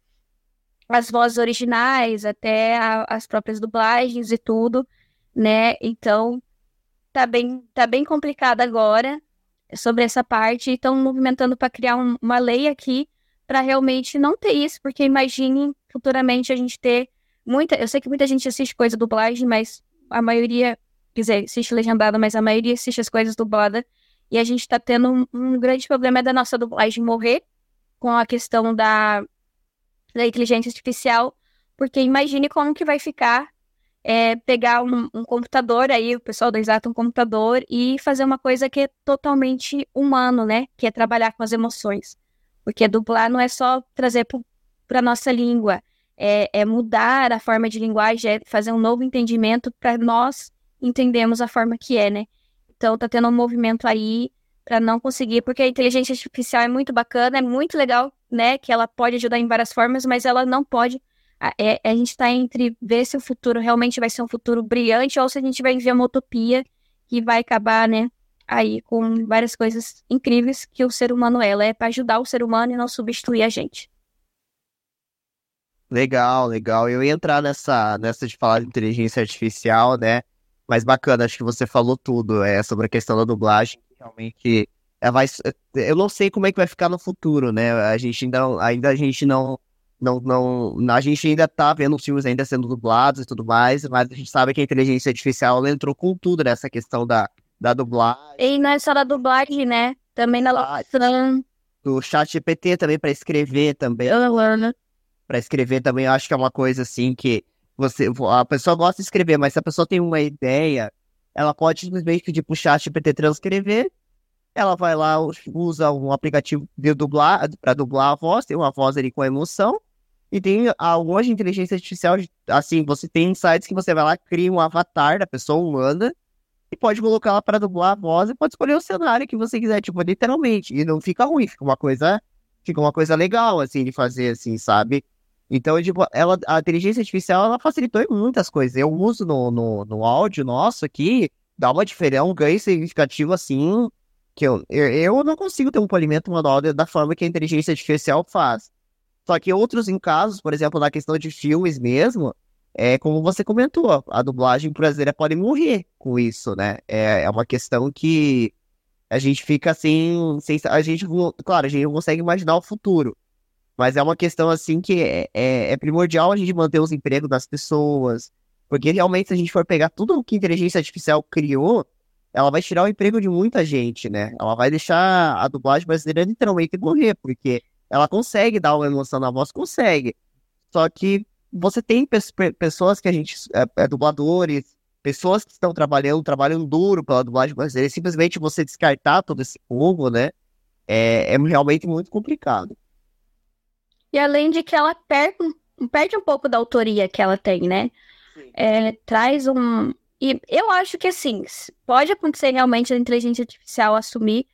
as vozes originais, até a, as próprias dublagens e tudo, né? Então, tá bem, tá bem complicada agora sobre essa parte e estão movimentando para criar um, uma lei aqui para realmente não ter isso, porque imagine futuramente a gente ter muita. Eu sei que muita gente assiste coisa dublagem, mas a maioria, quer dizer, assiste legendada, mas a maioria assiste as coisas dubladas. E a gente está tendo um, um, grande problema da nossa dublagem morrer com a questão da, da inteligência artificial, porque imagine como que vai ficar é, pegar um, um, computador aí, o pessoal da Exato um computador e fazer uma coisa que é totalmente humano, né? Que é trabalhar com as emoções. Porque dublar não é só trazer para nossa língua, é, é, mudar a forma de linguagem, é fazer um novo entendimento para nós entendermos a forma que é, né? Então tá tendo um movimento aí para não conseguir, porque a inteligência artificial é muito bacana, é muito legal, né? Que ela pode ajudar em várias formas, mas ela não pode a, é, a gente está entre ver se o futuro realmente vai ser um futuro brilhante ou se a gente vai viver uma utopia que vai acabar, né, aí com várias coisas incríveis que o ser humano é. Ela é para ajudar o ser humano e não substituir a gente. Legal, legal. Eu ia entrar nessa, nessa de falar de inteligência artificial, né? Mas bacana, acho que você falou tudo é, sobre a questão da dublagem. Realmente, é, vai, eu não sei como é que vai ficar no futuro, né? A gente ainda, ainda a gente não não, não, a gente ainda tá vendo os filmes ainda sendo dublados e tudo mais, mas a gente sabe que a inteligência artificial entrou com tudo nessa questão da, da dublagem. E não é só da dublagem, né? Também na locução. Do chat GPT também para escrever também. Para escrever também, eu acho que é uma coisa assim que você, a pessoa gosta de escrever, mas se a pessoa tem uma ideia, ela pode simplesmente pedir pro chat GPT transcrever ela vai lá, usa um aplicativo de dublar, para dublar a voz, tem uma voz ali com emoção, e tem hoje inteligência artificial, assim, você tem sites que você vai lá, cria um avatar da pessoa humana e pode colocar ela para dublar a voz e pode escolher o cenário que você quiser, tipo, literalmente. E não fica ruim, fica uma coisa, fica uma coisa legal, assim, de fazer, assim, sabe? Então, tipo, ela, a inteligência artificial, ela facilitou em muitas coisas. Eu uso no, no, no áudio nosso aqui, dá uma diferença, um ganho significativo, assim, que eu, eu não consigo ter um polimento manual da forma que a inteligência artificial faz. Só que outros em casos, por exemplo, na questão de filmes mesmo, é como você comentou, a dublagem brasileira pode morrer com isso, né? É, é uma questão que a gente fica assim, sem, a gente, claro, a gente não consegue imaginar o futuro, mas é uma questão assim que é, é, é primordial a gente manter os empregos das pessoas, porque realmente se a gente for pegar tudo o que a inteligência artificial criou, ela vai tirar o emprego de muita gente, né? Ela vai deixar a dublagem brasileira literalmente morrer, porque ela consegue dar uma emoção na voz, consegue. Só que você tem pe pessoas que a gente. É, é, dubladores, pessoas que estão trabalhando, trabalhando duro pela dublagem brasileira, simplesmente você descartar todo esse povo, né? É, é realmente muito complicado. E além de que ela perde, perde um pouco da autoria que ela tem, né? É, traz um. E eu acho que assim, pode acontecer realmente a inteligência artificial assumir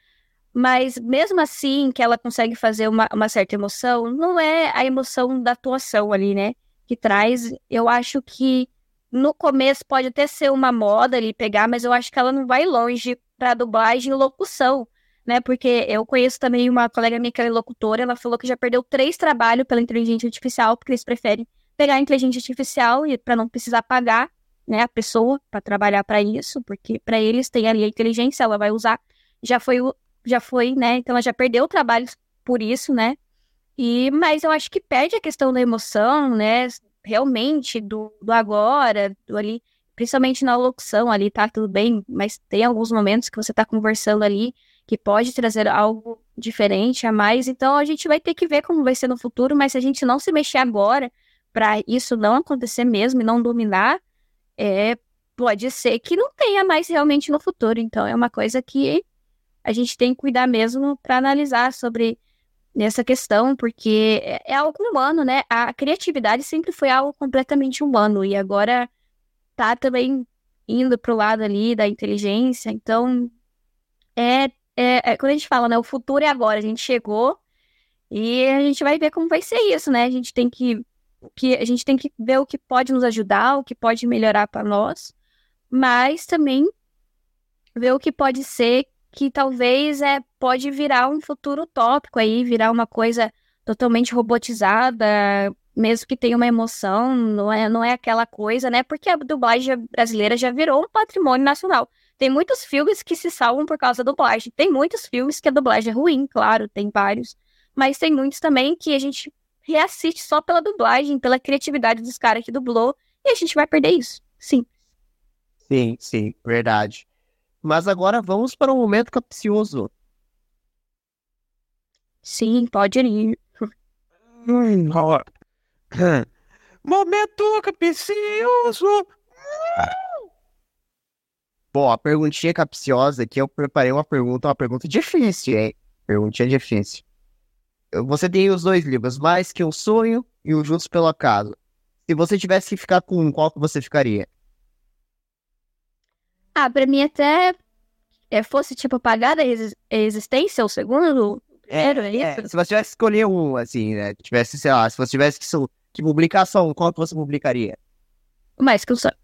mas mesmo assim que ela consegue fazer uma, uma certa emoção, não é a emoção da atuação ali, né? Que traz. Eu acho que no começo pode até ser uma moda ali pegar, mas eu acho que ela não vai longe para dublagem e locução, né? Porque eu conheço também uma colega minha que é locutora, ela falou que já perdeu três trabalhos pela inteligência artificial, porque eles preferem pegar a inteligência artificial e para não precisar pagar, né, a pessoa para trabalhar para isso, porque para eles tem ali a inteligência, ela vai usar. Já foi já foi, né? Então ela já perdeu o trabalho por isso, né? E, mas eu acho que perde a questão da emoção, né? Realmente, do, do agora, do ali, principalmente na locução ali, tá tudo bem, mas tem alguns momentos que você tá conversando ali que pode trazer algo diferente a mais. Então a gente vai ter que ver como vai ser no futuro, mas se a gente não se mexer agora para isso não acontecer mesmo e não dominar, é, pode ser que não tenha mais realmente no futuro. Então é uma coisa que a gente tem que cuidar mesmo para analisar sobre essa questão, porque é, é algo humano, né? A criatividade sempre foi algo completamente humano e agora tá também indo pro lado ali da inteligência. Então, é, é, é, quando a gente fala, né? O futuro é agora. A gente chegou e a gente vai ver como vai ser isso, né? A gente tem que, que a gente tem que ver o que pode nos ajudar, o que pode melhorar para nós, mas também ver o que pode ser que talvez é, pode virar um futuro utópico aí, virar uma coisa totalmente robotizada, mesmo que tenha uma emoção, não é, não é aquela coisa, né? Porque a dublagem brasileira já virou um patrimônio nacional. Tem muitos filmes que se salvam por causa da dublagem. Tem muitos filmes que a dublagem é ruim, claro, tem vários. Mas tem muitos também que a gente reassiste só pela dublagem, pela criatividade dos caras que dublou, e a gente vai perder isso. Sim. Sim, sim, verdade. Mas agora vamos para um momento capcioso. Sim, pode ir. Hum. Momento capcioso. Bom, a perguntinha capciosa aqui, eu preparei uma pergunta, uma pergunta difícil, hein? Perguntinha difícil. Você tem os dois livros, Mais Que Um Sonho e o Juntos Pelo Acaso. Se você tivesse que ficar com um, qual que você ficaria? Ah, pra mim até é, fosse, tipo, pagar a exi- a existência, o segundo, primeiro, é, É, isso? se você tivesse que escolher um, assim, né? Tivesse, sei lá, se você tivesse que, que publicação, qual que você publicaria? Mais que um sonho.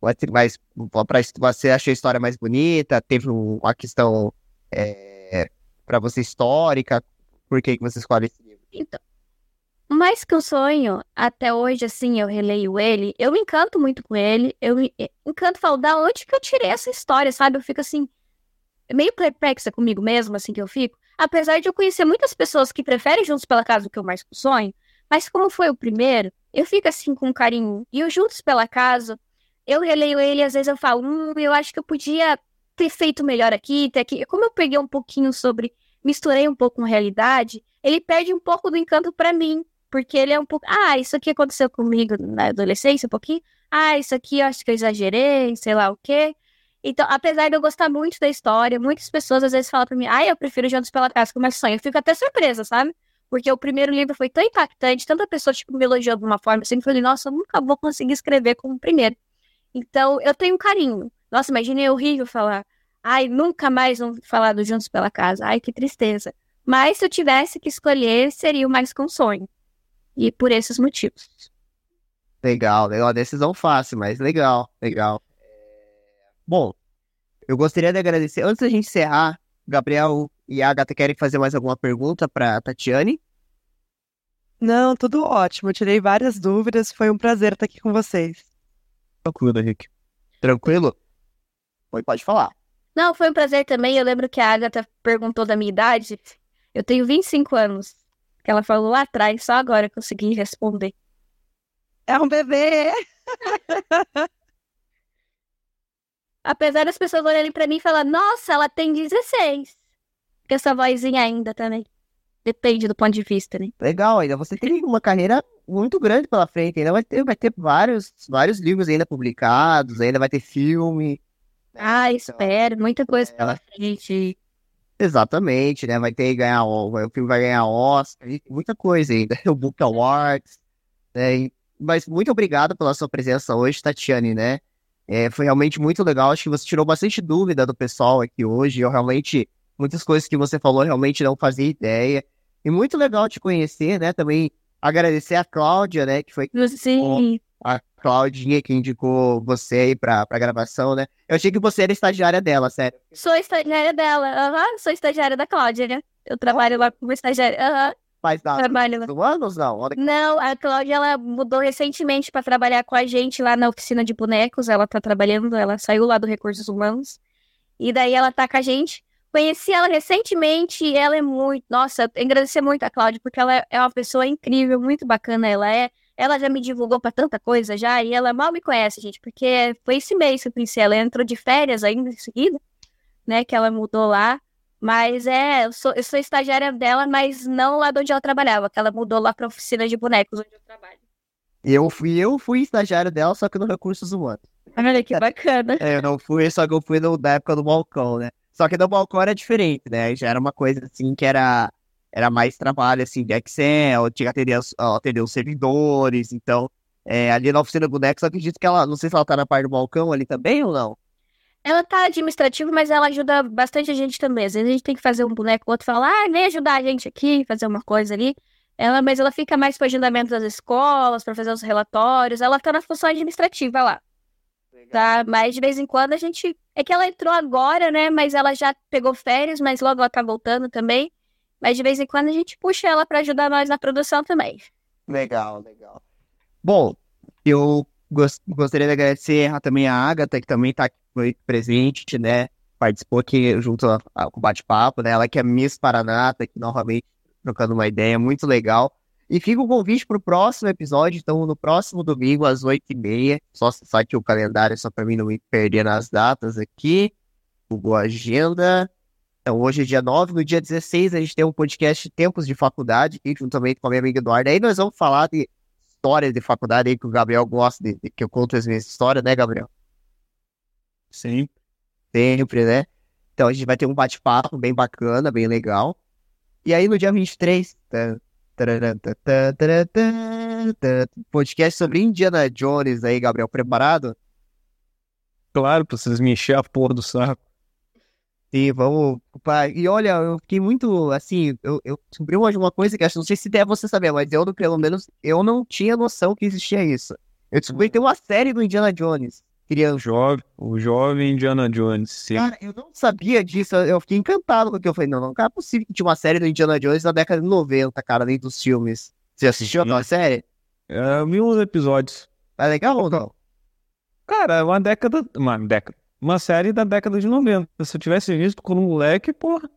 Pode ser mais, pra, você achou a história mais bonita? Teve um- uma questão é, para você histórica? Por que, que você escolhe esse livro? Então, mais que um sonho, até hoje, assim, eu releio ele, eu me encanto muito com ele, eu me eh, encanto falo, da onde que eu tirei essa história, sabe? Eu fico assim, meio perplexa comigo mesmo, assim, que eu fico. Apesar de eu conhecer muitas pessoas que preferem Juntos pela Casa do que o Mais que um Sonho, mas como foi o primeiro, eu fico assim com carinho. E o Juntos pela Casa, eu releio ele às vezes eu falo, hum, eu acho que eu podia ter feito melhor aqui, ter aqui. Como eu peguei um pouquinho sobre, misturei um pouco com realidade, ele perde um pouco do encanto pra mim. Porque ele é um pouco. Ah, isso aqui aconteceu comigo na adolescência um pouquinho. Ah, isso aqui eu acho que eu exagerei, sei lá o quê. Então, apesar de eu gostar muito da história, muitas pessoas às vezes falam pra mim, ah, eu prefiro Juntos pela Casa que o Mais Sonho. Eu fico até surpresa, sabe? Porque o primeiro livro foi tão impactante, tanta pessoa, tipo, me elogiou de uma forma, eu sempre falei, nossa, eu nunca vou conseguir escrever como o primeiro. Então, eu tenho um carinho. Nossa, imagina é horrível falar, ai, nunca mais vão falar do Juntos pela Casa. Ai, que tristeza. Mas se eu tivesse que escolher, seria o Mais com Sonho. E por esses motivos. Legal, legal. Decisão fácil, mas legal, legal. É, Bom, eu gostaria de agradecer. Antes da gente encerrar, Gabriel e a Agatha querem fazer mais alguma pergunta para Tatiane? Não, tudo ótimo. Eu tirei várias dúvidas. Foi um prazer estar aqui com vocês. Tranquilo, Henrique. Tranquilo? Oi, pode falar. Não, foi um prazer também. Eu lembro que a Agatha perguntou da minha idade. Eu tenho 25 anos. Que ela falou lá atrás, só agora eu consegui responder. É um bebê! Apesar das pessoas olharem pra mim e falar, nossa, ela tem 16. Com essa vozinha ainda também. Depende do ponto de vista, né? Legal, ainda você tem uma carreira muito grande pela frente. Ainda vai ter, vai ter vários, vários livros ainda publicados, ainda vai ter filme. Ah, Então, espero. Muita coisa é, pela frente. Exatamente, né? Vai ter ganhar, o filme vai ganhar Oscar, muita coisa ainda. O Book Awards, né? Mas muito obrigado pela sua presença hoje, Tatiane, né? É, foi realmente muito legal. Acho que você tirou bastante dúvida do pessoal aqui hoje. Eu realmente, muitas coisas que você falou, realmente não fazia ideia. E muito legal te conhecer, né? Também agradecer a Cláudia, né? Que foi Sim. A Claudinha que indicou você aí pra, pra gravação, né? Eu achei que você era estagiária dela, sério. Sou estagiária dela. Aham, sou estagiária da Cláudia, né? Eu trabalho lá como estagiária. Aham, Faz da, trabalho lá. do anos, não? Olha Não, a Cláudia, ela mudou recentemente para trabalhar com a gente lá na oficina de bonecos. Ela tá trabalhando, ela saiu lá do Recursos Humanos. E daí ela tá com a gente. Conheci ela recentemente e ela é muito. Nossa, eu agradecer muito a Cláudia, porque ela é uma pessoa incrível, muito bacana. Ela é. Ela já me divulgou pra tanta coisa já, e ela mal me conhece, gente, porque foi esse mês que eu conheci ela. Entrou de férias ainda em seguida, né? Que ela mudou lá. Mas é, eu sou, eu sou estagiária dela, mas não lá de onde ela trabalhava, que ela mudou lá pra oficina de bonecos onde eu trabalho. Eu fui, eu fui estagiário dela, só que no Recursos Humanos. Olha que bacana. É, eu não fui, só que eu fui no, da época do balcão, né? Só que no balcão era diferente, né? Já era uma coisa assim que era, era mais trabalho assim de Excel, tinha que atender, atender os servidores, então. é, ali na oficina do boneco, só acredito que ela, não sei se ela tá na parte do balcão ali também ou não. Ela tá administrativa, mas ela ajuda bastante a gente também. Às vezes a gente tem que fazer um boneco, o outro fala, ah, vem ajudar a gente aqui, fazer uma coisa ali. Ela, mas ela fica mais pro agendamento das escolas, para fazer os relatórios. Ela tá na função administrativa lá, tá? Mas de vez em quando a gente. É que ela entrou agora, né? Mas ela já pegou férias, mas logo ela tá voltando também. Mas de vez em quando a gente puxa ela para ajudar nós na produção também. Legal, legal. Bom, eu gostaria de agradecer também a Agatha, que também tá foi presente, né? Participou aqui junto com o bate-papo, né? Ela que é Miss Paraná, tá aqui novamente trocando uma ideia, muito legal. E fica o convite para o próximo episódio, então no próximo domingo, às 8h30. Só acessar aqui o calendário, só para mim não me perder nas datas aqui. Google Agenda. Então, hoje é dia 9, no dia 16 a gente tem um podcast Tempos de Faculdade, aqui, juntamente com a minha amiga Eduarda. Aí nós vamos falar de histórias de faculdade aí que o Gabriel gosta de, de que eu conto as minhas histórias, né, Gabriel? Sim. Sempre, né? Então a gente vai ter um bate-papo bem bacana, bem legal. E aí no dia 23, tá, podcast sobre Indiana Jones aí, Gabriel, preparado? Claro, pra vocês me encher a porra do saco. Sim, vamos. E olha, eu fiquei muito assim. Eu, eu descobri hoje uma coisa que acho, não sei se deve você saber, mas eu, pelo menos, eu não tinha noção que existia isso. Eu descobri que tem uma série do Indiana Jones. Criança. Jovem, o jovem Indiana Jones, sim. Cara, eu não sabia disso. Eu fiquei encantado com o que eu falei. Não, não é possível que tinha uma série do Indiana Jones na década de 90, cara, dentro dos filmes. Você assistiu aquela série? É, eu vi uns episódios. É legal ou não? Cara, é uma década. Uma década uma série da década de 90. Se eu tivesse visto quando moleque, porra.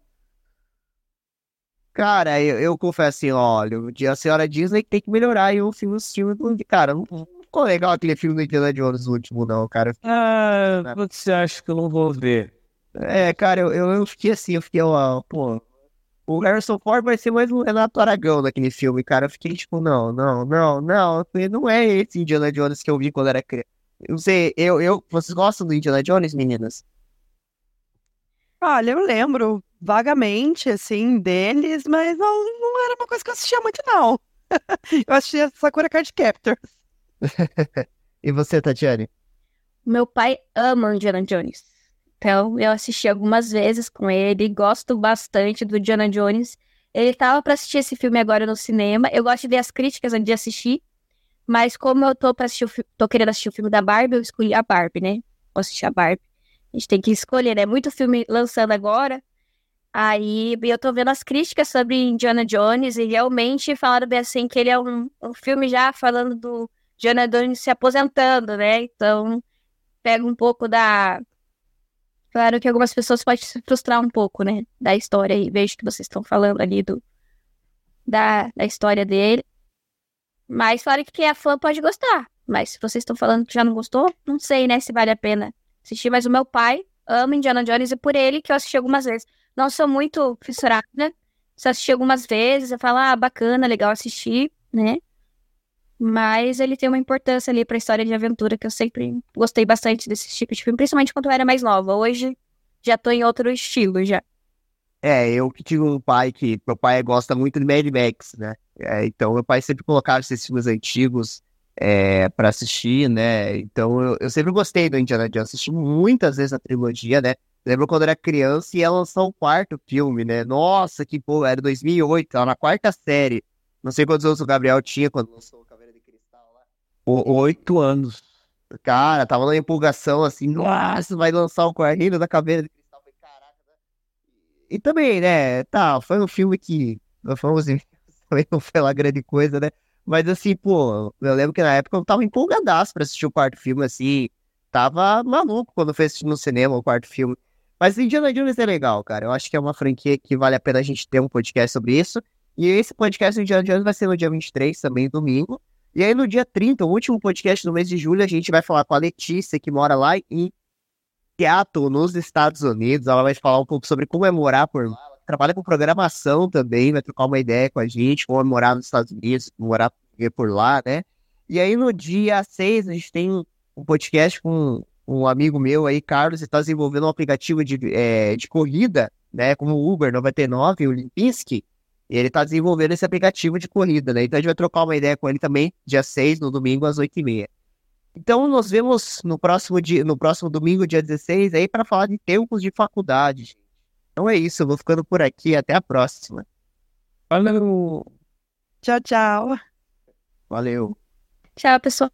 Cara, eu, eu confesso assim, olha, a senhora Disney tem que melhorar aí o filme, os filmes do. Cara, não, não ficou legal aquele filme do Indiana Jones último, não, cara. Ah, né? você acha que eu não vou ver? É, cara, eu, eu, eu fiquei assim, eu fiquei, ó, pô. O Harrison Ford vai ser mais um Renato Aragão naquele filme, cara. Eu fiquei tipo, não, não, não, não. Não é esse Indiana Jones que eu vi quando era criança. Eu sei, eu, eu, vocês gostam do Indiana Jones, meninas? Olha, eu lembro vagamente, assim, deles, mas não, não era uma coisa que eu assistia muito, não. eu assistia Sakura Card Captors. e você, Tatiane? Meu pai ama Indiana Jones. Então, eu assisti algumas vezes com ele, gosto bastante do Indiana Jones. Ele tava para assistir esse filme agora no cinema. Eu gosto de ver as críticas antes de assistir. Mas como eu tô, pra assistir o tô querendo assistir o filme da Barbie, eu escolhi a Barbie, né? Vou assistir a Barbie. A gente tem que escolher, né? Muito filme lançando agora. Aí eu tô vendo as críticas sobre Indiana Jones e realmente falaram bem assim que ele é um, um filme já falando do Indiana Jones se aposentando, né? Então pega um pouco da. Claro que algumas pessoas podem se frustrar um pouco, né? Da história e vejo que vocês estão falando ali do da, da história dele. Mas fora que quem é fã pode gostar. Mas se vocês estão falando que já não gostou, não sei, né, se vale a pena assistir. Mas o meu pai ama Indiana Jones e por ele que eu assisti algumas vezes. Não sou muito fissurada, né? Só assisti algumas vezes, eu falo, ah, bacana, legal assistir, né? Mas ele tem uma importância ali pra história de aventura que eu sempre gostei bastante desse tipo de filme, principalmente quando eu era mais nova. Hoje já tô em outro estilo já. É, eu que tive um pai que. Meu pai gosta muito de Mad Max, né? É, então, meu pai sempre colocava esses filmes antigos é, para assistir, né? Então, eu, eu, sempre gostei do Indiana Jones. Assisti muitas vezes a trilogia, né? Lembro quando era criança e ela lançou o quarto filme, né? Nossa, que pô, era 2008, tava na quarta série. Não sei quantos anos o Gabriel tinha quando lançou o Caveira de Cristal lá. Oito anos. Cara, tava na empolgação assim, nossa, vai lançar o Correio da Caveira de e também, né, tá, foi um filme que, vamos dizer, também não foi lá grande coisa, né? Mas assim, pô, eu lembro que na época eu tava empolgadaço pra assistir o quarto filme, assim, tava maluco quando foi assistir no cinema o quarto filme. Mas Indiana Jones é legal, cara. Eu acho que é uma franquia que vale a pena a gente ter um podcast sobre isso. E esse podcast do Indiana Jones vai ser no dia 23, também domingo. E aí no dia 30, o último podcast do mês de julho, a gente vai falar com a Letícia, que mora lá em Seattle, nos Estados Unidos. Ela vai falar um pouco sobre como é morar por lá. Trabalha com programação também, vai trocar uma ideia com a gente, é morar nos Estados Unidos, morar por lá, né? E aí no dia 6 a gente tem um podcast com um amigo meu aí, Carlos, está desenvolvendo um aplicativo de, é, de corrida, né? Como o Uber 99, o Limpinski. E ele está desenvolvendo esse aplicativo de corrida, né? Então a gente vai trocar uma ideia com ele também, dia 6, no domingo, às 8h30. Então, nos vemos no próximo dia, no próximo domingo, dia 16, aí, para falar de tempos de faculdade. Então é isso, eu vou ficando por aqui. Até a próxima. Valeu. Tchau, tchau. Valeu. Tchau, pessoal.